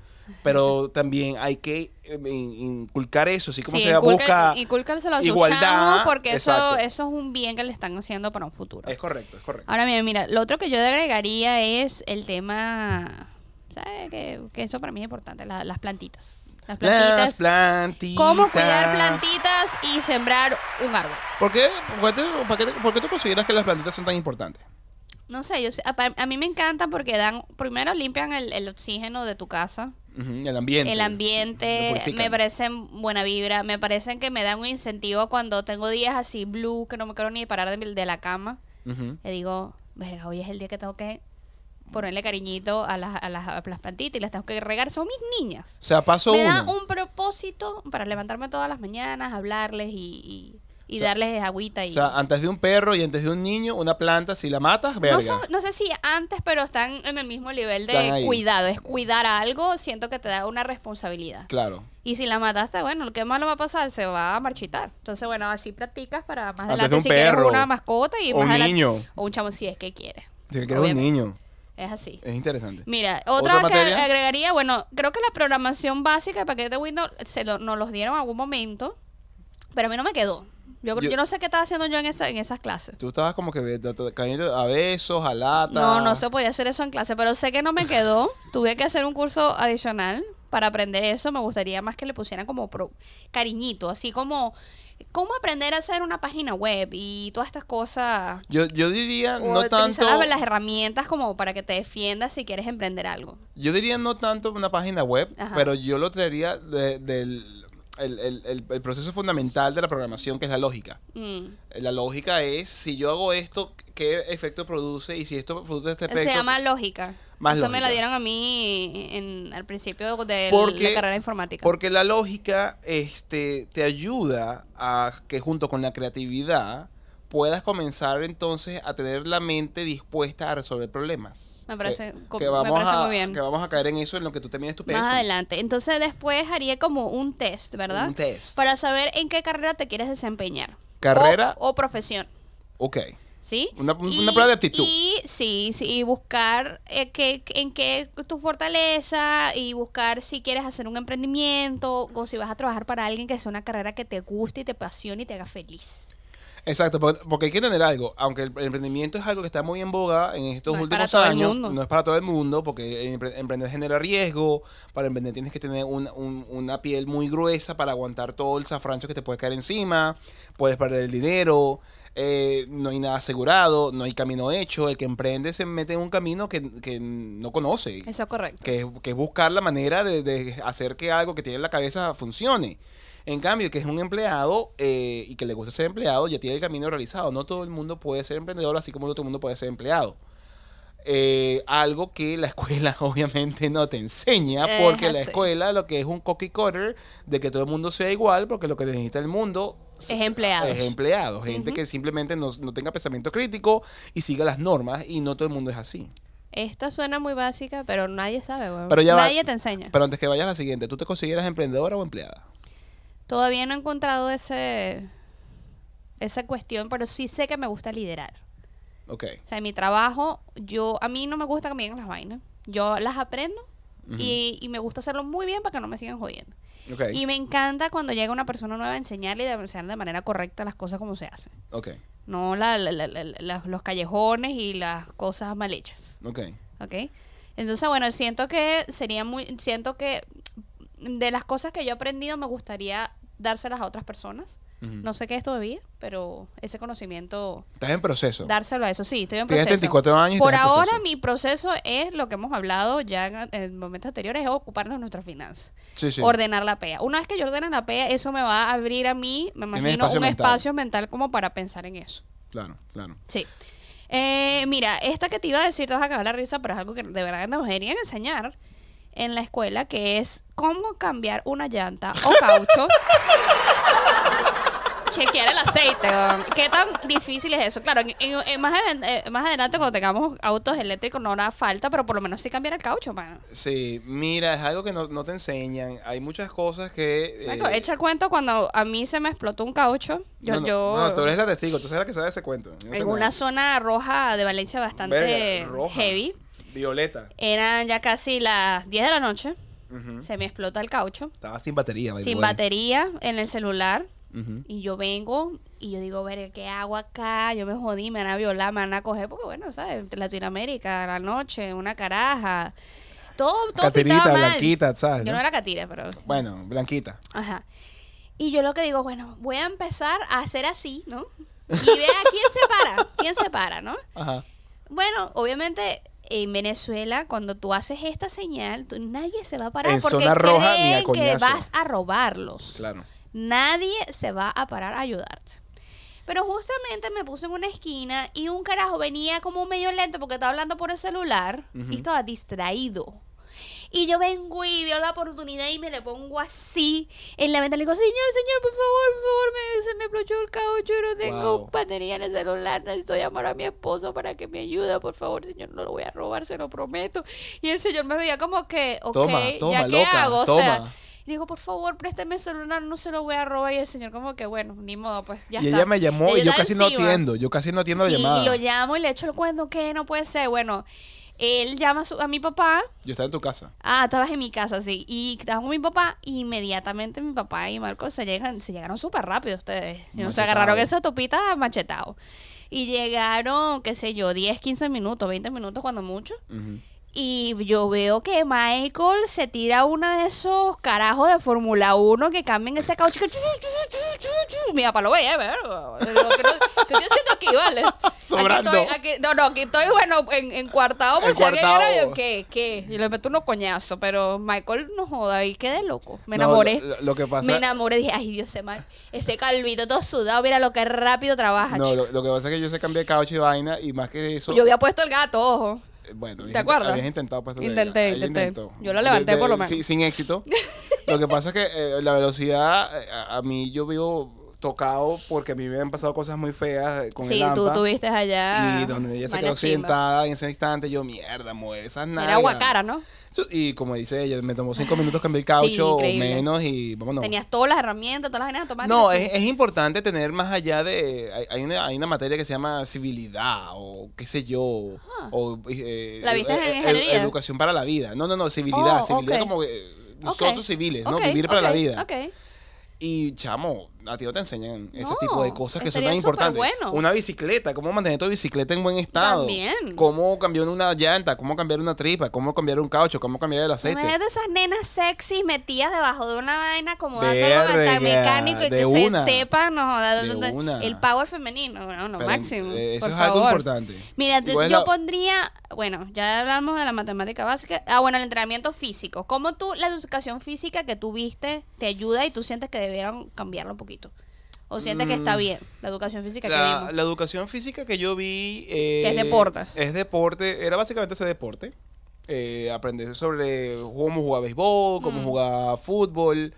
pero también hay que in- inculcar eso, así como Sí, se inculca- busca incúlcalo a igualdad, porque eso, exacto. eso es un bien que le están haciendo para un futuro. Es correcto, es correcto. Ahora bien, mira, lo otro que yo agregaría es el tema, ¿sabes? Que, que eso para mí es importante, la- las plantitas. Las plantitas. Las plantitas. ¿Cómo cuidar plantitas y sembrar un árbol? ¿Por qué, por, qué, por qué te- por qué tú consideras que las plantitas son tan importantes? No sé, yo sé- a, a mí me encantan porque dan, primero limpian el, el oxígeno de tu casa, El ambiente. el ambiente, me parecen buena vibra, me parecen que me dan un incentivo cuando tengo días así blue, que no me quiero ni parar de, mi- de la cama, Ujú. le digo, verga, hoy es el día que tengo que ponerle cariñito a las, a las, a las plantitas y las tengo que regar, son mis niñas. O sea, paso me uno. da un propósito para levantarme todas las mañanas, hablarles y, y, y O sea, darles agüita y... O sea, antes de un perro y antes de un niño, una planta, si la matas, verga. no, son- no sé si antes, pero están en el mismo nivel de cuidado. Es cuidar algo, siento que te da una responsabilidad. Claro. Y si la mataste, bueno, lo que malo va a pasar, se va a marchitar. Entonces, bueno, así practicas para más Antes de adelante un si quieres perro. una mascota y O más un adelante- niño. O un chamo, si es que quieres. Si que queda un niño. Es así. Es interesante. Mira, ¿Otra otra, que materia? agregaría, bueno, creo que la programación básica de paquete de Windows se lo, nos los dieron en algún momento, pero a mí no me quedó. Yo, Yo- yo no sé qué estaba haciendo yo en, esa, en esas clases. Tú estabas como que cayendo a besos, a lata. No, no se podía hacer eso en clase, pero sé que no me quedó. Tuve que hacer un curso adicional para aprender eso. Me gustaría más que le pusieran como pro- cariñito, así como cómo aprender a hacer una página web y todas estas cosas. Yo, yo diría O no tanto. las, las herramientas como para que te defiendas si quieres emprender algo. Yo diría no tanto una página web, Ajá. pero yo lo traería de- del el, el- el- el proceso fundamental de la programación, que es la lógica. Mm. La lógica es, si yo hago esto, ¿qué efecto produce? Y si esto produce este efecto... Se llama lógica. Más Eso me la dieron a mí en, al principio de Porque- la carrera informática. Porque la lógica este, te ayuda a que junto con la creatividad puedas comenzar entonces a tener la mente dispuesta a resolver problemas. Me parece- que, que me vamos parece a, muy bien. Que vamos a caer en eso en lo que tú termines tu peso. Más adelante. Entonces después haría como un test, ¿verdad? Un test. Para saber en qué carrera te quieres desempeñar. Carrera. O, o profesión. Ok. ¿Sí? Una- una prueba de actitud. Y sí, sí, y buscar eh, qué- en qué tu fortaleza y buscar si quieres hacer un emprendimiento o si vas a trabajar para alguien que sea una carrera que te guste y te apasione y te haga feliz. Exacto, por- porque hay que entender algo. Aunque el emprendimiento es algo que está muy en boga en estos No últimos años, no es para todo el mundo, porque empre- emprender genera riesgo. Para emprender tienes que tener un- un- una piel muy gruesa para aguantar todo el zafrancho que te puede caer encima. Puedes perder el dinero. eh, no hay nada asegurado, no hay camino hecho. El que emprende se mete en un camino que, que no conoce. Eso es correcto. que, que es buscar la manera de, de hacer que algo que tiene en la cabeza funcione. En cambio, que es un empleado eh, y que le gusta ser empleado, ya tiene el camino realizado. No todo el mundo puede ser emprendedor, así como no todo el mundo puede ser empleado. Eh, algo que la escuela obviamente no te enseña, Es porque la escuela lo que es un cookie cutter de que todo el mundo sea igual, porque lo que necesita el mundo Es empleados. es empleados, gente que simplemente no, no tenga pensamiento crítico y siga las normas, y no todo el mundo es así. Esta suena muy básica, pero nadie sabe. Pero ya va- Nadie te enseña. Pero antes que vayas a la siguiente, ¿tú te consideras emprendedora o empleada? Todavía no he encontrado ese esa cuestión, pero sí sé que me gusta liderar. Ok. O sea, en mi trabajo, yo a mí no me gusta que me digan las vainas. Yo las aprendo y, y me gusta hacerlo muy bien para que no me sigan jodiendo. Ok. Y me encanta cuando llega una persona nueva a enseñarle y de enseñarle de manera correcta las cosas como se hacen. Ok. No la- los callejones y las cosas mal hechas. Ok. ¿Ok? Entonces, bueno, siento que sería muy. Siento que de las cosas que yo he aprendido me gustaría dárselas a otras personas. No sé qué es todavía, pero ese conocimiento, Estás en proceso. dárselo a eso. Sí, estoy en Tienes proceso. 34 años y Por estás en ahora, proceso. mi proceso es lo que hemos hablado ya en, en momentos anteriores, es ocuparnos de nuestras finanzas. Sí, sí. Ordenar la PEA. Una vez que yo ordene la PEA, eso me va a abrir a mí, me Tienes imagino, espacio un mental. espacio mental como para pensar en eso. Claro, claro. Sí. Eh, mira, esta que te iba a decir, te vas a acabar la risa, pero es algo que de verdad nos deberían enseñar en la escuela, que es cómo cambiar una llanta o caucho. Chequear el aceite. ¿Qué tan difícil es eso? Claro, en- en- en más, aden- eh, más adelante cuando tengamos autos eléctricos no hará falta, pero por lo menos sí cambiar el caucho, mano. Sí, mira, es algo que no, no te enseñan. Hay muchas cosas que... eh, Echa el cuento cuando a mí se me explotó un caucho. Yo, no, no, yo no, tú eres la testigo, tú sabes la que sabe ese cuento. En una zona roja de Valencia bastante Verga, roja. heavy. Violeta. Eran ya casi las 10 de la noche. Se me explota el caucho. Estaba sin batería, by Sin way. batería en el celular. Y yo vengo y yo digo, ver, ¿qué hago acá? Yo me jodí, me van a violar, me van a coger. Porque bueno, ¿sabes? Latinoamérica, la noche, una caraja. Todo, todo Caterita, mal. blanquita, ¿sabes? Yo no? no era catira, pero... Bueno, blanquita. Ajá. Y yo lo que digo, bueno, voy a empezar a hacer así, ¿no? Y vea quién se para, quién se para, ¿no? Ajá. Bueno, obviamente en Venezuela, cuando tú haces esta señal, tú- nadie se va a parar En porque zona roja, ni a creen que vas a robarlos. Claro. Nadie se va a parar a ayudarte. Pero justamente me puse en una esquina y un carajo venía como medio lento porque estaba hablando por el celular y estaba distraído. Y yo vengo y veo la oportunidad y me le pongo así en la ventana. Le digo, señor, señor, por favor, por favor, me, se me explotó el caucho, no tengo Wow. batería en el celular, necesito llamar a mi esposo para que me ayude, por favor, señor, no lo voy a robar, se lo prometo. Y el señor me veía como que, ok, Toma, toma, ¿ya qué loca, hago? O sea, y digo, por favor, présteme el celular, no se lo voy a robar. Y el señor como que, bueno, ni modo, pues ya y está. ella me llamó y yo casi no atiendo. Yo casi no atiendo Sí, la llamada. y lo llamo y le echo el cuento, que no puede ser. Bueno, él llama a, su- a mi papá. Yo estaba en tu casa. Ah, estabas en mi casa, sí. Y estaba con mi papá. Y inmediatamente mi papá y Marcos se llegan, se llegaron súper rápido ustedes. No se agarraron esa topita machetado. Y llegaron, qué sé yo, 10, 15 minutos, 20 minutos cuando mucho. Ujú. Y yo veo que Michael se tira uno de esos carajos de Fórmula 1 que cambian ese caucho que... chu, chu, chu, chu, chu. Mi papá lo veía, verga. Lo que no- ¿Qué estoy haciendo aquí, vale? Sobrando. Aquí estoy, aquí- no, no, aquí estoy, bueno, en, encuartado por si alguien era yo, ¿qué? ¿Qué? Y le meto unos coñazos, pero Michael no joda y quedé loco. Me No, enamoré. lo, lo que pasa... Me enamoré, dije, ay, Dios, ese, mal, ese calvito todo sudado, mira lo que rápido trabaja. No, chico". lo, lo que pasa es que yo se cambié caucho y vaina y más que eso... Yo había puesto el gato, ojo. Eh, Bueno, ¿Te habías- acuerdas? Habías intentado pues, Intenté, intenté. Yo lo levanté por lo menos. sí, sin éxito. lo que pasa es que eh, la velocidad, eh, a, a mí yo vivo tocado porque a mí me han pasado cosas muy feas con Sí, el tú AMPA. tuviste allá. Y donde ella se quedó accidentada en ese instante, yo, mierda, mueve esas nalgas. Era guacara, ¿no? Y como dice ella, me tomó cinco minutos cambiar el caucho o menos y vámonos. Tenías todas las herramientas, todas las vainas automáticas. No, tú- es, es importante tener más allá de... Hay, hay una, hay una materia que se llama civilidad o qué sé yo. O, eh, ¿La viste en eh, eh, ingeniería? educación para la vida. No, no, no, civilidad. Oh, civilidad ok. como que nosotros civiles, ¿no? Vivir para la vida. Ok. Y chamo, a ti no te enseñan ese No, tipo de cosas que son tan importantes. Una bicicleta, cómo mantener tu bicicleta en buen estado. También. Cómo cambiar una llanta, cómo cambiar una tripa, cómo cambiar un caucho, cómo cambiar el aceite. Imagínate esas nenas sexy metidas debajo de una vaina acomodando Verga, algo hasta mecánico y de que una. se sepa, no De una. el power femenino, bueno, lo Pero, máximo. eh, eso por es algo importante. Mira, te- yo la- pondría, bueno, ya hablamos de la matemática básica. Ah, bueno, el entrenamiento físico. ¿Cómo tú, la educación física que tú viste, te ayuda y tú sientes que debieron cambiarlo un poquito? ¿O sientes que está Mm. bien la educación física que La, vimos? la educación física que yo vi... eh, Que es deportes. Es deporte, era básicamente ese deporte. Eh, aprender sobre cómo jugar béisbol, cómo Mm. jugar fútbol,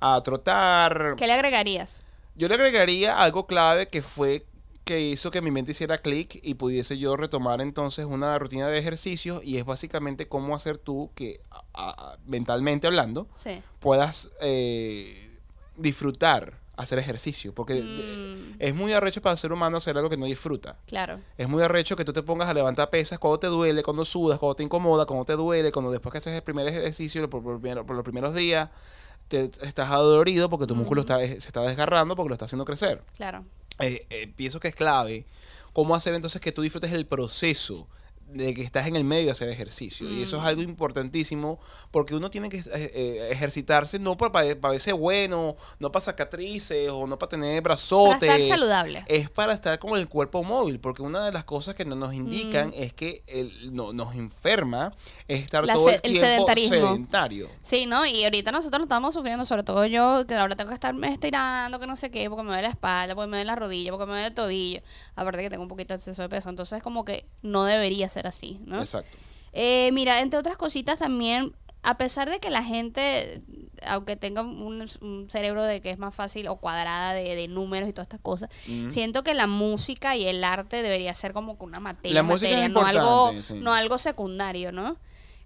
a trotar. ¿Qué le agregarías? Yo le agregaría algo clave que fue que hizo que mi mente hiciera clic y pudiese yo retomar entonces una rutina de ejercicios y es básicamente cómo hacer tú que a- a- mentalmente hablando Sí. puedas eh, disfrutar hacer ejercicio porque Mm, es muy arrecho para el ser humano hacer algo que no disfruta. claro. Es muy arrecho que tú te pongas a levantar pesas cuando te duele, cuando sudas, cuando te incomoda, cuando te duele, cuando después que haces el primer ejercicio por, por primero- por los primeros días te estás adolorido porque tu músculo está, se está desgarrando porque lo está haciendo crecer. Claro. Eh, eh, pienso que es clave cómo hacer entonces que tú disfrutes el proceso de que estás en el medio de hacer ejercicio. Y eso es algo importantísimo porque uno tiene que eh, eh, ejercitarse no para, para verse bueno, no para cicatrices o no para tener Para brazotes. estar saludable. Es para estar con el cuerpo móvil, porque una de las cosas que no nos indican Mm. es que el- no, nos enferma es estar La todo el el tiempo sedentario. Sí, ¿no? Y ahorita nosotros lo estamos sufriendo, sobre todo yo, que ahora tengo que estarme estirando, que no sé qué, porque me duele la espalda, porque me duele la rodilla, porque me duele el tobillo. Aparte que tengo un poquito de exceso de peso. Entonces, como que no debería ser así, ¿no? Exacto. Eh, mira, entre otras cositas también, a pesar de que la gente, aunque tenga un, un cerebro de que es más fácil o cuadrada de, de números y todas estas cosas, siento que la música y el arte debería ser como que una materia, La música es materia, no algo, sí. no algo secundario, ¿no?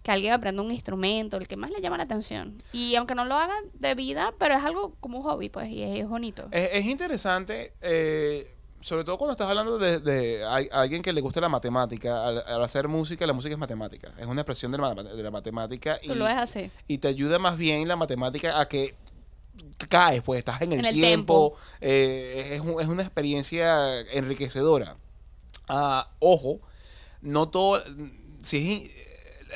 Que alguien aprenda un instrumento, el que más le llama la atención. Y aunque no lo haga de vida, pero es algo como un hobby, pues, y es, es bonito. Es, es interesante, eh, sobre todo cuando estás hablando de, de a- a alguien que le gusta la matemática. Al, al hacer música, la música es matemática. Es una expresión de la, ma- de la matemática. Y, Tú lo ves así. y te ayuda más bien la matemática a que caes, pues estás en el, En el tiempo. eh, es, un- es una experiencia enriquecedora. Ah, ojo, no todo. Si es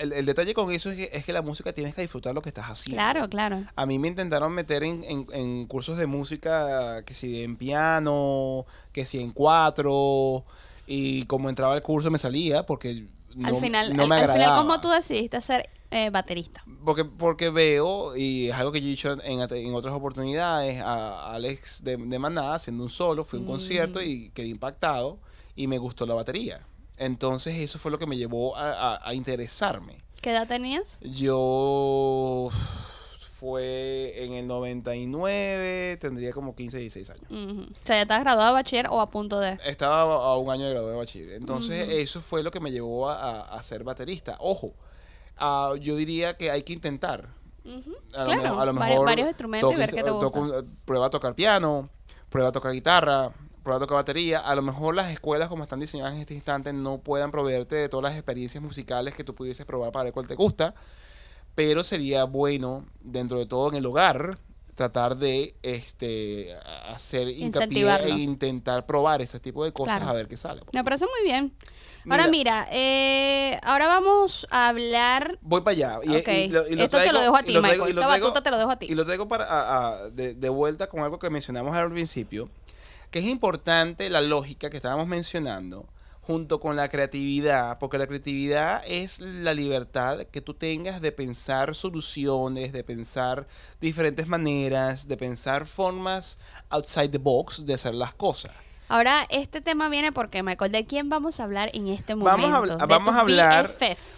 el, el detalle con eso es que, es que la música tienes que disfrutar lo que estás haciendo. Claro, claro. A mí me intentaron meter en, en- en cursos de música, que si en piano, que si en cuatro, y como entraba al curso me salía porque no, al final, no al, me al final. ¿cómo tú decidiste ser eh, baterista? Porque, porque veo, y es algo que yo he dicho en, en otras oportunidades, a Alex de, de Maná haciendo un solo, fui a un concierto Mm. y quedé impactado y me gustó la batería. Entonces eso fue lo que me llevó a, a- a interesarme. ¿Qué edad tenías? Yo fue en el 99, tendría como 15, 16 años. O sea, ya estás graduado de bachiller o a punto de... Estaba a un año de grado de bachiller. Entonces, eso fue lo que me llevó a, a- ser baterista. Ojo, ah, yo diría que hay que intentar. A lo Claro, mejor- a lo mejor varios instrumentos y ver qué te gusta. un- prueba a tocar piano, prueba a tocar guitarra, prueba a tocar batería. A lo mejor las escuelas, como están diseñadas en este instante, no puedan proveerte de todas las experiencias musicales que tú pudieses probar para ver cuál te gusta. Pero sería bueno, dentro de todo en el hogar, tratar de este hacer hincapié e intentar probar ese tipo de cosas Claro. a ver qué sale. Me parece muy bien. Ahora mira, eh, ahora vamos a hablar... Voy para allá. Y, lo- y lo Esto te lo dejo a y ti, Michael. y lo Esta traigo- batuta te lo dejo a ti. Y lo traigo para, a- a- de, de vuelta con algo que mencionamos al principio, que es importante la lógica que estábamos mencionando junto con la creatividad, porque la creatividad es la libertad que tú tengas de pensar soluciones, de pensar diferentes maneras, de pensar formas outside the box de hacer las cosas. Ahora, este tema viene porque, Michael, ¿de quién vamos a hablar en este momento? Vamos a De vamos a hablar-.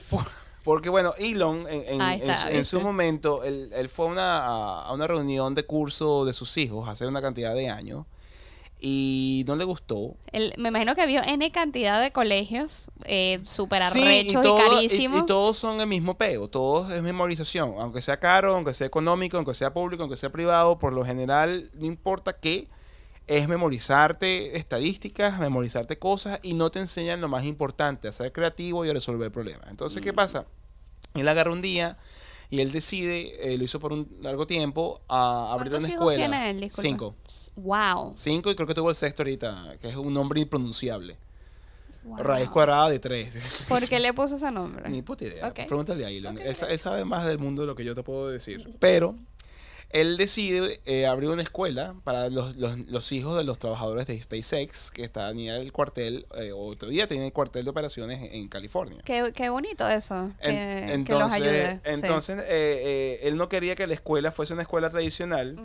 Por- Porque bueno, Elon en, en- está, su- en su momento, él, él fue una, a una reunión de curso de sus hijos hace una cantidad de años y no le gustó. El- me imagino que vio N cantidad de colegios eh, súper Sí, arrechos y, todo- carísimos. y todos son el mismo pego, todos es memorización, aunque sea caro, aunque sea económico, aunque sea público, aunque sea privado, por lo general no importa qué, es memorizarte estadísticas, memorizarte cosas y no te enseñan lo más importante, a ser creativo y a resolver problemas. Entonces, Mm. ¿qué pasa? Él agarra un día y él decide, eh, lo hizo por un largo tiempo, a abrir ¿Cuántos una escuela. tiene él? Disculpa. Cinco. Wow. Cinco y creo que tuvo el sexto ahorita, que es un nombre impronunciable. wow. Raíz cuadrada de tres. ¿Por qué le puso ese nombre? Ni puta idea. Ok. Pregúntale a Elon. Él sabe más del mundo de lo que yo te puedo decir. Pero él decide eh, abrir una escuela para los, los- los hijos de los trabajadores de SpaceX que tenía el cuartel, eh, o todavía tiene el cuartel de operaciones en, en California. Qué, qué bonito eso. Que, En- que los entonces, ayude. entonces eh, eh, él no quería que la escuela fuese una escuela tradicional.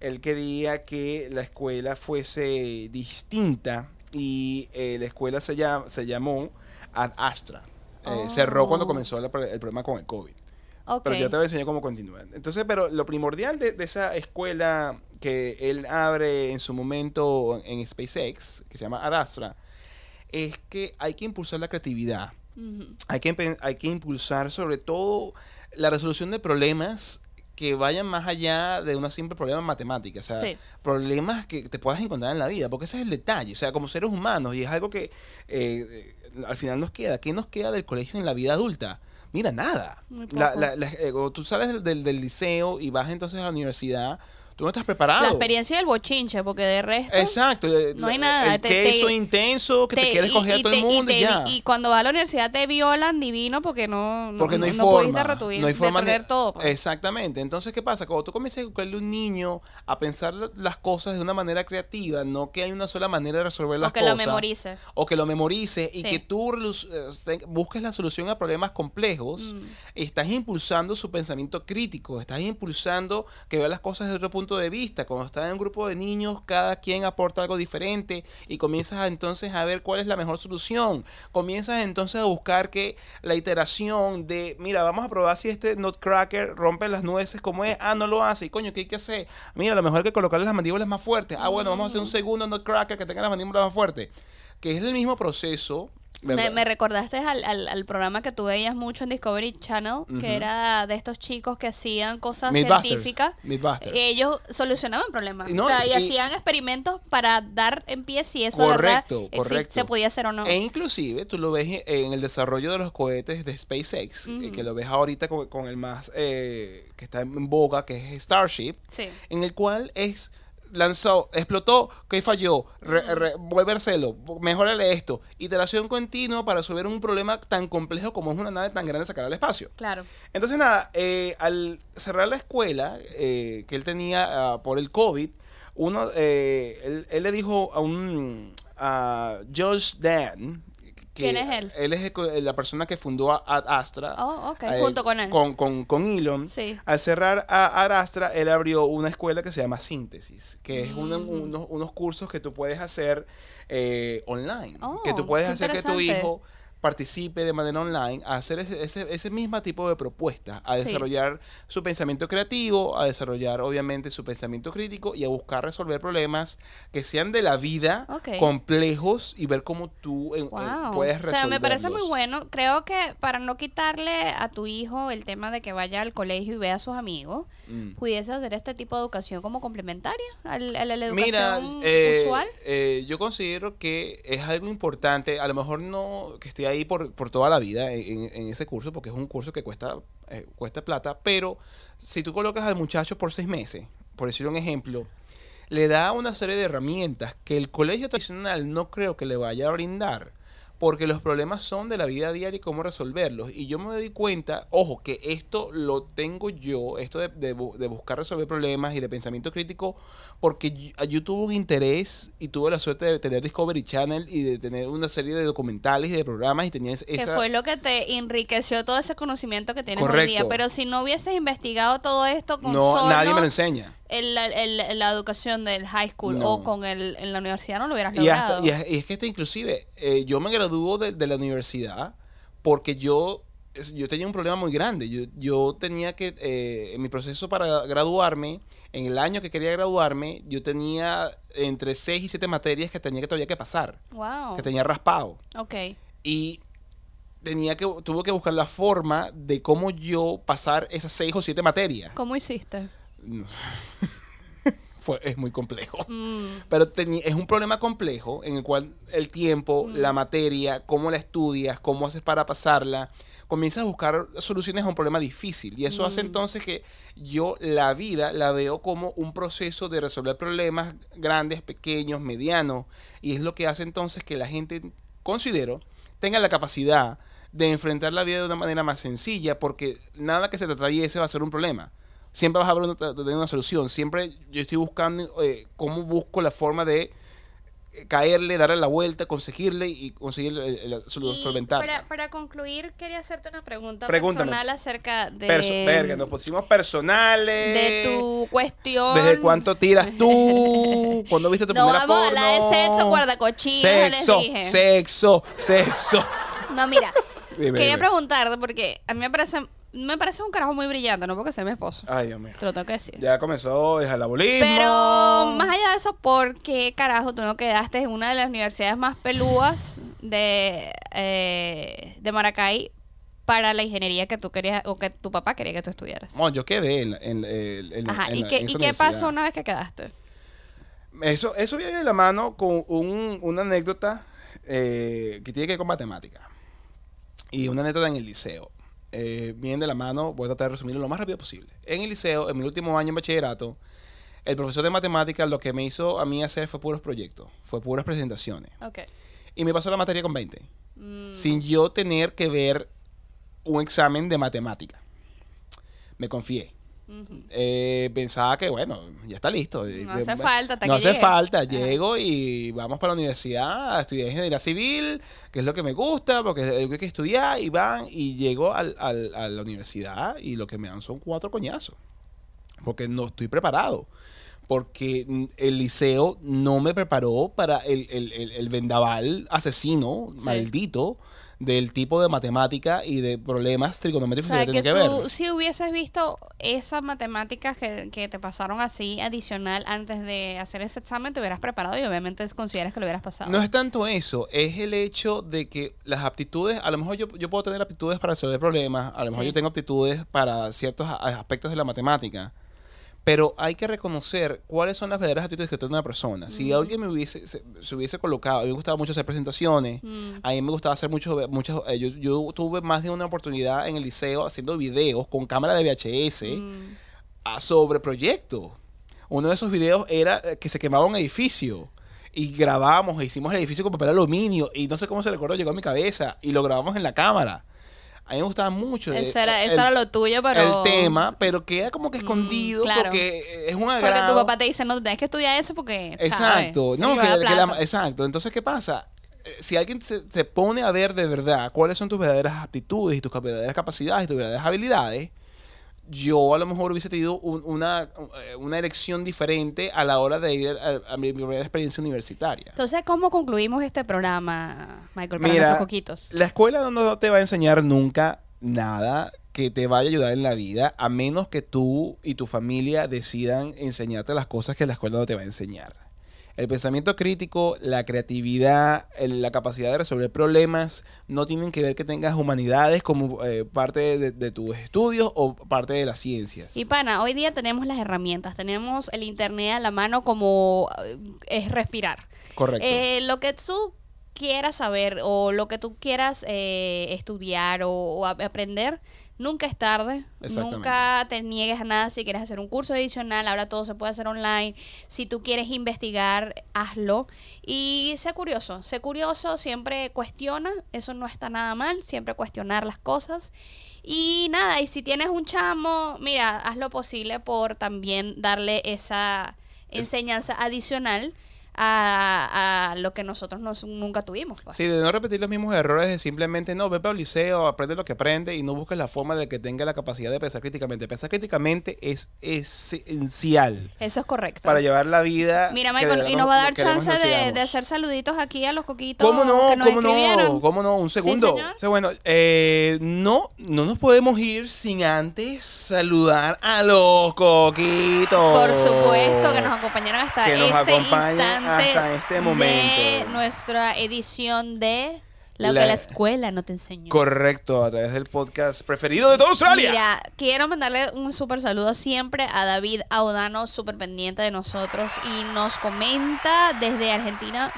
Él quería que la escuela fuese distinta y eh, la escuela se, llama, se llamó Ad Astra. Cerró cuando Oh. comenzó el problema con el COVID. Pero yo te voy a enseñar cómo continúa. Entonces, pero lo primordial de, de esa escuela que él abre en su momento en SpaceX, que se llama Ad Astra, es que hay que impulsar la creatividad. Hay que, hay que impulsar sobre todo la resolución de problemas que vayan más allá de una simple problema matemática. O sea, Sí. problemas que te puedas encontrar en la vida, porque ese es el detalle. O sea, como seres humanos, y es algo que eh, eh, al final nos queda. ¿Qué nos queda del colegio en la vida adulta? Mira, nada. Muy La- poco. la- la- eh, tú sales del, del- del liceo y vas entonces a la universidad, tú no estás preparado. La experiencia del bochinche, porque de resto. Exacto. eh, No hay nada, El te- queso te- intenso que te, quieres y- coger a todo el mundo y, ya. y cuando vas a la universidad te violan divino porque no, no, Porque no hay pudiste forma. no hay forma de- todo. pues. Exactamente. Entonces, ¿qué pasa? Cuando tú comienzas a educarle a un niño a pensar la- las cosas de una manera creativa, no que hay una sola manera de resolver las o que cosas. lo memorice. O que lo memorices y Sí. que tú eh, busques la solución a problemas complejos, Mm. estás impulsando su pensamiento crítico, estás impulsando que vea las cosas desde otro punto de vista. Cuando estás en un grupo de niños, cada quien aporta algo diferente y comienzas a, entonces a ver cuál es la mejor solución. Comienzas entonces a buscar que la iteración de, mira, vamos a probar si este nutcracker rompe las nueces como es, ah, no lo hace, y coño, ¿qué hay que hacer? Mira, a lo mejor hay que colocarle las mandíbulas más fuertes. Ah, bueno, vamos a hacer un segundo nutcracker que tenga las mandíbulas más fuertes. Que es el mismo proceso. Me, recordaste al, al, al programa que tú veías mucho en Discovery Channel, que era de estos chicos que hacían cosas científicas. Ellos solucionaban problemas. No, o sea, y, y- hacían experimentos para dar en pie si eso de verdad Correcto, eh, si correcto. se podía hacer o no. E inclusive tú lo ves en el desarrollo de los cohetes de SpaceX, eh, que lo ves ahorita con, con el más eh, que está en boga, que es Starship, Sí. en el cual es lanzó, explotó, que falló, re- re- vuelve a hacerlo, mejorale esto, iteración continua para resolver un problema tan complejo como es una nave tan grande sacar al espacio. Claro. Entonces, nada, eh, al cerrar la escuela eh, que él tenía ah, por el COVID, uno, eh, él, él le dijo a un a Josh Dan. Que ¿Quién es él? Él es co- la persona que fundó a Ad Astra. Oh, ok, eh, junto con él. Con, con, con Elon. Sí. Al cerrar a Ad Astra, él abrió una escuela que se llama Síntesis, que es una- Mm. unos, unos cursos que tú puedes hacer eh, online. Oh, que tú puedes hacer que tu hijo participe de manera online a hacer ese, ese, ese mismo tipo de propuestas, a Sí. desarrollar su pensamiento creativo, a desarrollar obviamente su pensamiento crítico y a buscar resolver problemas que sean de la vida complejos y ver cómo tú en- Wow. puedes o resolverlos. sea, me parece muy bueno. Creo que para no quitarle a tu hijo el tema de que vaya al colegio y vea a sus amigos, Mm. pudiese hacer este tipo de educación como complementaria al- a la, educación Mira, eh, usual. eh, yo considero que es algo importante, a lo mejor no que esté ahí por, por toda la vida en, ese curso, porque es un curso que cuesta, eh, cuesta plata, pero si tú colocas al muchacho por seis meses, por decir un ejemplo, le da una serie de herramientas que el colegio tradicional no creo que le vaya a brindar. Porque los problemas son de la vida diaria y cómo resolverlos. Y yo me doy cuenta, ojo, que esto lo tengo yo, esto de, de bu- de buscar resolver problemas y de pensamiento crítico, porque yo, yo tuve un interés y tuve la suerte de tener Discovery Channel y de tener una serie de documentales y de programas y tenía es- Que esa... fue lo que te enriqueció todo ese conocimiento que tienes hoy día. Pero si no hubieses investigado todo esto con no, solo nadie me lo enseña. El- el- la educación del high school No. o con el, en la universidad, no lo hubieras logrado. y es, y es que hasta inclusive eh, yo me graduó de, de la universidad porque yo, yo tenía un problema muy grande. Yo, yo tenía que, eh, en mi proceso para graduarme, En el año que quería graduarme, yo tenía entre 6 y 7 materias que tenía que todavía que pasar, Wow. que tenía raspado. Ok. Y tenía que, tuve que buscar la forma de cómo yo pasar esas 6 o 7 materias. ¿Cómo hiciste? Fue, es muy complejo. Mm, Pero es un problema complejo en el cual el tiempo, la materia, cómo la estudias, cómo haces para pasarla, comienzas a buscar soluciones a un problema difícil. Y eso hace entonces que yo la vida la veo como un proceso de resolver problemas grandes, pequeños, medianos. Y es lo que hace entonces que la gente, considero, tenga la capacidad de enfrentar la vida de una manera más sencilla, porque nada que se te atraviese va a ser un problema. Siempre vas a ver una, tener una solución. Siempre yo estoy buscando eh, cómo busco la forma de eh, caerle, darle la vuelta, conseguirle y conseguir el, el- el- sol- y solventarla. para, para concluir, quería hacerte una pregunta Pregúntame. personal acerca de, Perso- verga, nos pusimos personales. de tu cuestión. ¿Desde cuánto tiras tú? ¿Cuándo viste tu No primera vamos a hablar de porno? sexo, guardacochinos, ya les Sexo, dije. sexo, sexo. No, mira, Dime, quería dime. preguntarte porque a mí me parece, me parece un carajo muy brillante, no porque sea mi esposo. Ay, Dios mío. Te lo tengo que decir. Ya comenzó el jalabolismo. Pero más allá de eso, ¿por qué carajo tú no quedaste en una de las universidades más pelúas de, eh, de Maracay para la ingeniería que tú querías o que tu papá quería que tú estudiaras? No, yo quedé en, en- en- en- Ajá, ¿y qué, ¿y qué pasó una vez que quedaste? Eso, eso viene de la mano con un- una anécdota eh, que tiene que ver con matemática. Y una anécdota en el liceo. Eh, de la mano, voy a tratar de resumirlo lo más rápido posible. En el liceo, en mi último año en bachillerato, el profesor de matemáticas lo que me hizo a mí hacer fue puros proyectos, fue puras presentaciones. Y me pasó la materia con 20, Mm, sin yo tener que ver un examen de matemática. Me confié. Eh, pensaba que, bueno, ya está listo. No Eh, hace falta hasta No que hace llegue. falta. Llego y vamos para la universidad a estudiar ingeniería civil, que es lo que me gusta, porque es lo que hay que estudiar, y van, y llego al- al- a la universidad y lo que me dan son cuatro coñazos. Porque no estoy preparado. Porque el liceo no me preparó para el, el- el- el vendaval asesino, Sí. maldito, del tipo de matemática y de problemas O trigonométricos sea, que que que tú ver. si hubieses visto esas matemáticas que, que te pasaron así adicional antes de hacer ese examen, te hubieras preparado y obviamente consideras que lo hubieras pasado. No es tanto eso, es el hecho de que las aptitudes, a lo mejor yo, yo puedo tener aptitudes para resolver problemas, a lo mejor Sí. yo tengo aptitudes para ciertos aspectos de la matemática, pero hay que reconocer cuáles son las verdaderas actitudes que tiene una persona. Si alguien me hubiese, se, se hubiese colocado, a mí me gustaba mucho hacer presentaciones, Mm. a mí me gustaba hacer muchos, muchos eh, yo, yo tuve más de una oportunidad en el liceo haciendo videos con cámara de VHS Mm. a- sobre proyectos. Uno de esos videos era eh, que se quemaba un edificio y grabamos, e hicimos el edificio con papel aluminio y no sé cómo se recuerdo, llegó a mi cabeza y lo grabamos en la cámara. A mí me gustaba mucho Eso era, el, era lo tuyo, pero... el tema, pero queda como que escondido claro. porque es un Porque agrado. tu papá te dice, no, tú tienes que estudiar eso porque... Exacto, no, que, que la- plata. exacto. Entonces, ¿qué pasa? Eh, Si alguien se, se pone a ver de verdad cuáles son tus verdaderas aptitudes y tus verdaderas capacidades y tus verdaderas habilidades, yo a lo mejor hubiese tenido un- una, eh, una elección diferente a la hora de ir a, a mi primera experiencia universitaria. Entonces, ¿cómo concluimos este programa, Michael, para Mira, coquitos? La escuela no te va a enseñar nunca nada que te vaya a ayudar en la vida, a menos que tú y tu familia decidan enseñarte las cosas que la escuela no te va a enseñar. El pensamiento crítico, la creatividad, el- la capacidad de resolver problemas no tienen que ver que tengas humanidades como eh, parte de, de tus estudios o parte de las ciencias. Y pana, hoy día tenemos las herramientas, tenemos el internet a la mano como eh, es respirar. Correcto. Eh, lo que tú quieras saber o lo que tú quieras eh, estudiar o, aprender, nunca es tarde. Nunca te niegues a nada si quieres hacer un curso adicional. Ahora todo se puede hacer online. Si tú quieres investigar, hazlo. Y sé curioso. Sé curioso, siempre cuestiona. Eso no está nada mal. Siempre cuestionar las cosas. Y nada, y si tienes un chamo, mira, haz lo posible por también darle esa Es- enseñanza adicional a, a lo que nosotros nos- nunca tuvimos. pues. Sí, de no repetir los mismos errores, de simplemente no, ve para el liceo, aprende lo que aprende y no busques la forma de que tenga la capacidad de pensar críticamente. Pensar críticamente es esencial Eso es correcto. para llevar la vida. Mira, Michael, y nos va a dar chance de, hacer saluditos aquí a los coquitos. ¿Cómo no? que nos ¿Cómo no? ¿Cómo no? Un segundo. O sea, bueno, eh, no, no nos podemos ir sin antes saludar a los coquitos. Por supuesto, que nos acompañaron hasta Que nos este acompañan instante hasta este de momento. nuestra edición de Lo La- que la escuela no te enseñó. Correcto, a través del podcast preferido de toda Australia. Mira, quiero mandarle un súper saludo siempre a David Audano, súper pendiente de nosotros y nos comenta desde Argentina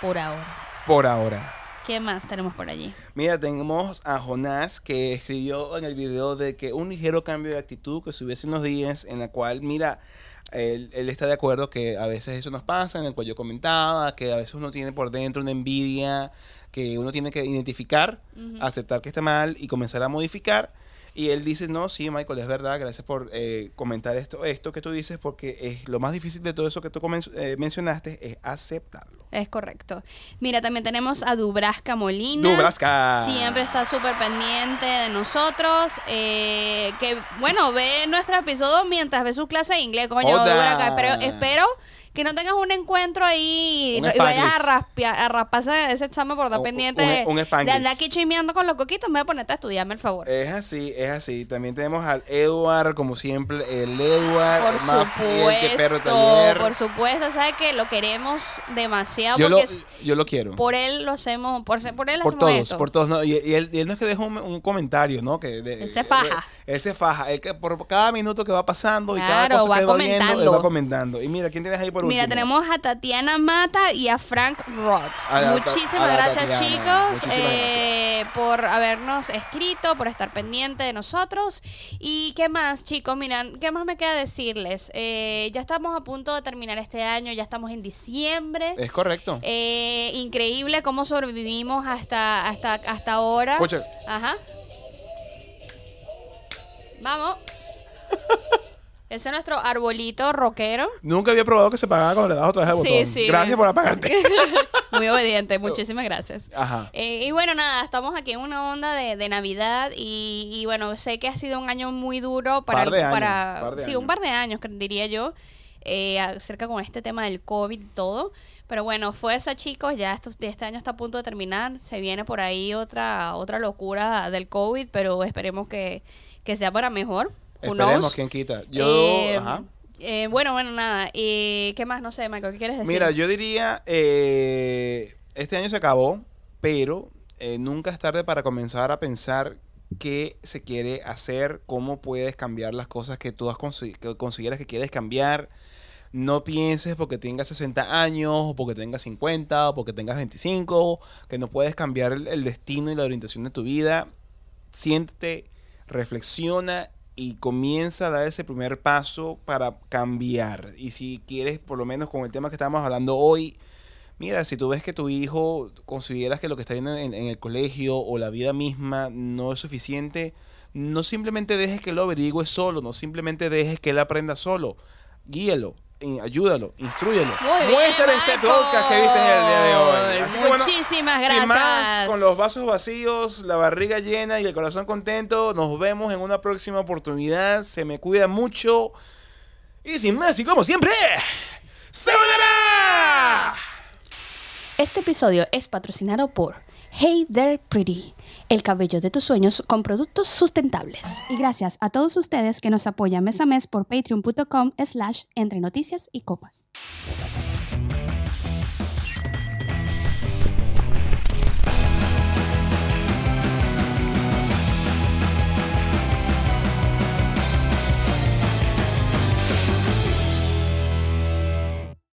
por ahora. Por ahora. ¿Qué más tenemos por allí? Mira, tenemos a Jonás que escribió en el video de que un ligero cambio de actitud que subiese unos días en la cual, mira, él, él está de acuerdo que a veces eso nos pasa, en el cual yo comentaba, que a veces uno tiene por dentro una envidia, que uno tiene que identificar, aceptar que está mal y comenzar a modificar. Y él dice, no, sí, Michael, es verdad, gracias por eh, comentar esto, esto que tú dices, porque es lo más difícil de todo eso que tú eh, mencionaste es aceptarlo. Es correcto. Mira, también tenemos a Dubrasca Molina. Dubrasca. Siempre está súper pendiente de nosotros. eh, que, bueno, ve nuestro episodio mientras ve su clase de inglés, coño. Espero, espero que no tengas un encuentro ahí y, Un y vayas a, raspia- a rasparse ese examen por estar pendiente un- de, un de andar aquí chismeando con los coquitos. Me voy a ponerte a estudiarme, el favor. Es así, es así. También tenemos al Edward, como siempre, el Edward, por el más fiel que perro supuesto, taller. por supuesto, sabes que lo queremos demasiado yo, lo, porque es- yo lo quiero. por él lo hacemos, por, por él Por hacemos todos, esto. por todos. No, y, y él, y él no es que deja un, un comentario, ¿no? Que de- Él se faja. Él se faja. Él que por cada minuto que va pasando y cada cosa va que va viendo, él va comentando. Y mira, ¿quién tienes ahí por Mira, último? tenemos a Tatiana Mata y a Frank Roth. A la- a Muchísimas gracias, Tatiana. chicos, Muchísimas eh, por habernos escrito, por estar pendiente de nosotros. ¿Y qué más, chicos? Miran, ¿qué más me queda decirles? Eh, ya estamos a punto de terminar este año, ya estamos en diciembre. Es correcto. Eh, increíble cómo sobrevivimos hasta, hasta, hasta ahora. Escucha. Ajá. Vamos. Ese es nuestro arbolito rockero. Nunca había probado que se pagaba cuando le das otra vez al Sí, botón. sí. Gracias por apagarte. Muy obediente, muchísimas gracias. Ajá. Eh, y bueno, nada, estamos aquí en una onda de, de Navidad y, y bueno, sé que ha sido un año muy duro para... Par de años, para par de sí, años. un par de años, diría yo, eh, acerca con este tema del COVID y todo. Pero bueno, fuerza chicos, ya esto- este año está a punto de terminar. Se viene por ahí otra, otra locura del COVID, pero esperemos que, que sea para mejor. Who Esperemos, knows? quién quita. Yo, Eh, ajá. eh, bueno, bueno, nada. Eh, ¿Qué más? No sé, Michael, ¿qué quieres decir? Mira, yo diría, eh, este año se acabó, pero nunca es tarde para comenzar a pensar qué se quiere hacer, cómo puedes cambiar las cosas que tú has consi- que consideras que quieres cambiar. No pienses porque tengas 60 años, o porque tengas 50, o porque tengas 25, que no puedes cambiar el, el destino y la orientación de tu vida. Siéntete, reflexiona y comienza a dar ese primer paso para cambiar. Y si quieres, por lo menos con el tema que estamos hablando hoy, mira, si tú ves que tu hijo consideras que lo que está viendo en, el colegio o la vida misma no es suficiente, no simplemente dejes que lo averigüe solo, no simplemente dejes que él aprenda solo. Guíalo, ayúdalo, instruyelo. Muéstrale este podcast que viste el día de hoy. Así que bueno, Muchísimas sin más, gracias. con los vasos vacíos, la barriga llena y el corazón contento, nos vemos en una próxima oportunidad. Se me cuida mucho. Y sin más, y como siempre, ¡Sayonara! Este episodio es patrocinado por Hey There Pretty, el cabello de tus sueños con productos sustentables. Y gracias a todos ustedes que nos apoyan mes a mes por patreon.com slash entre noticias y copas.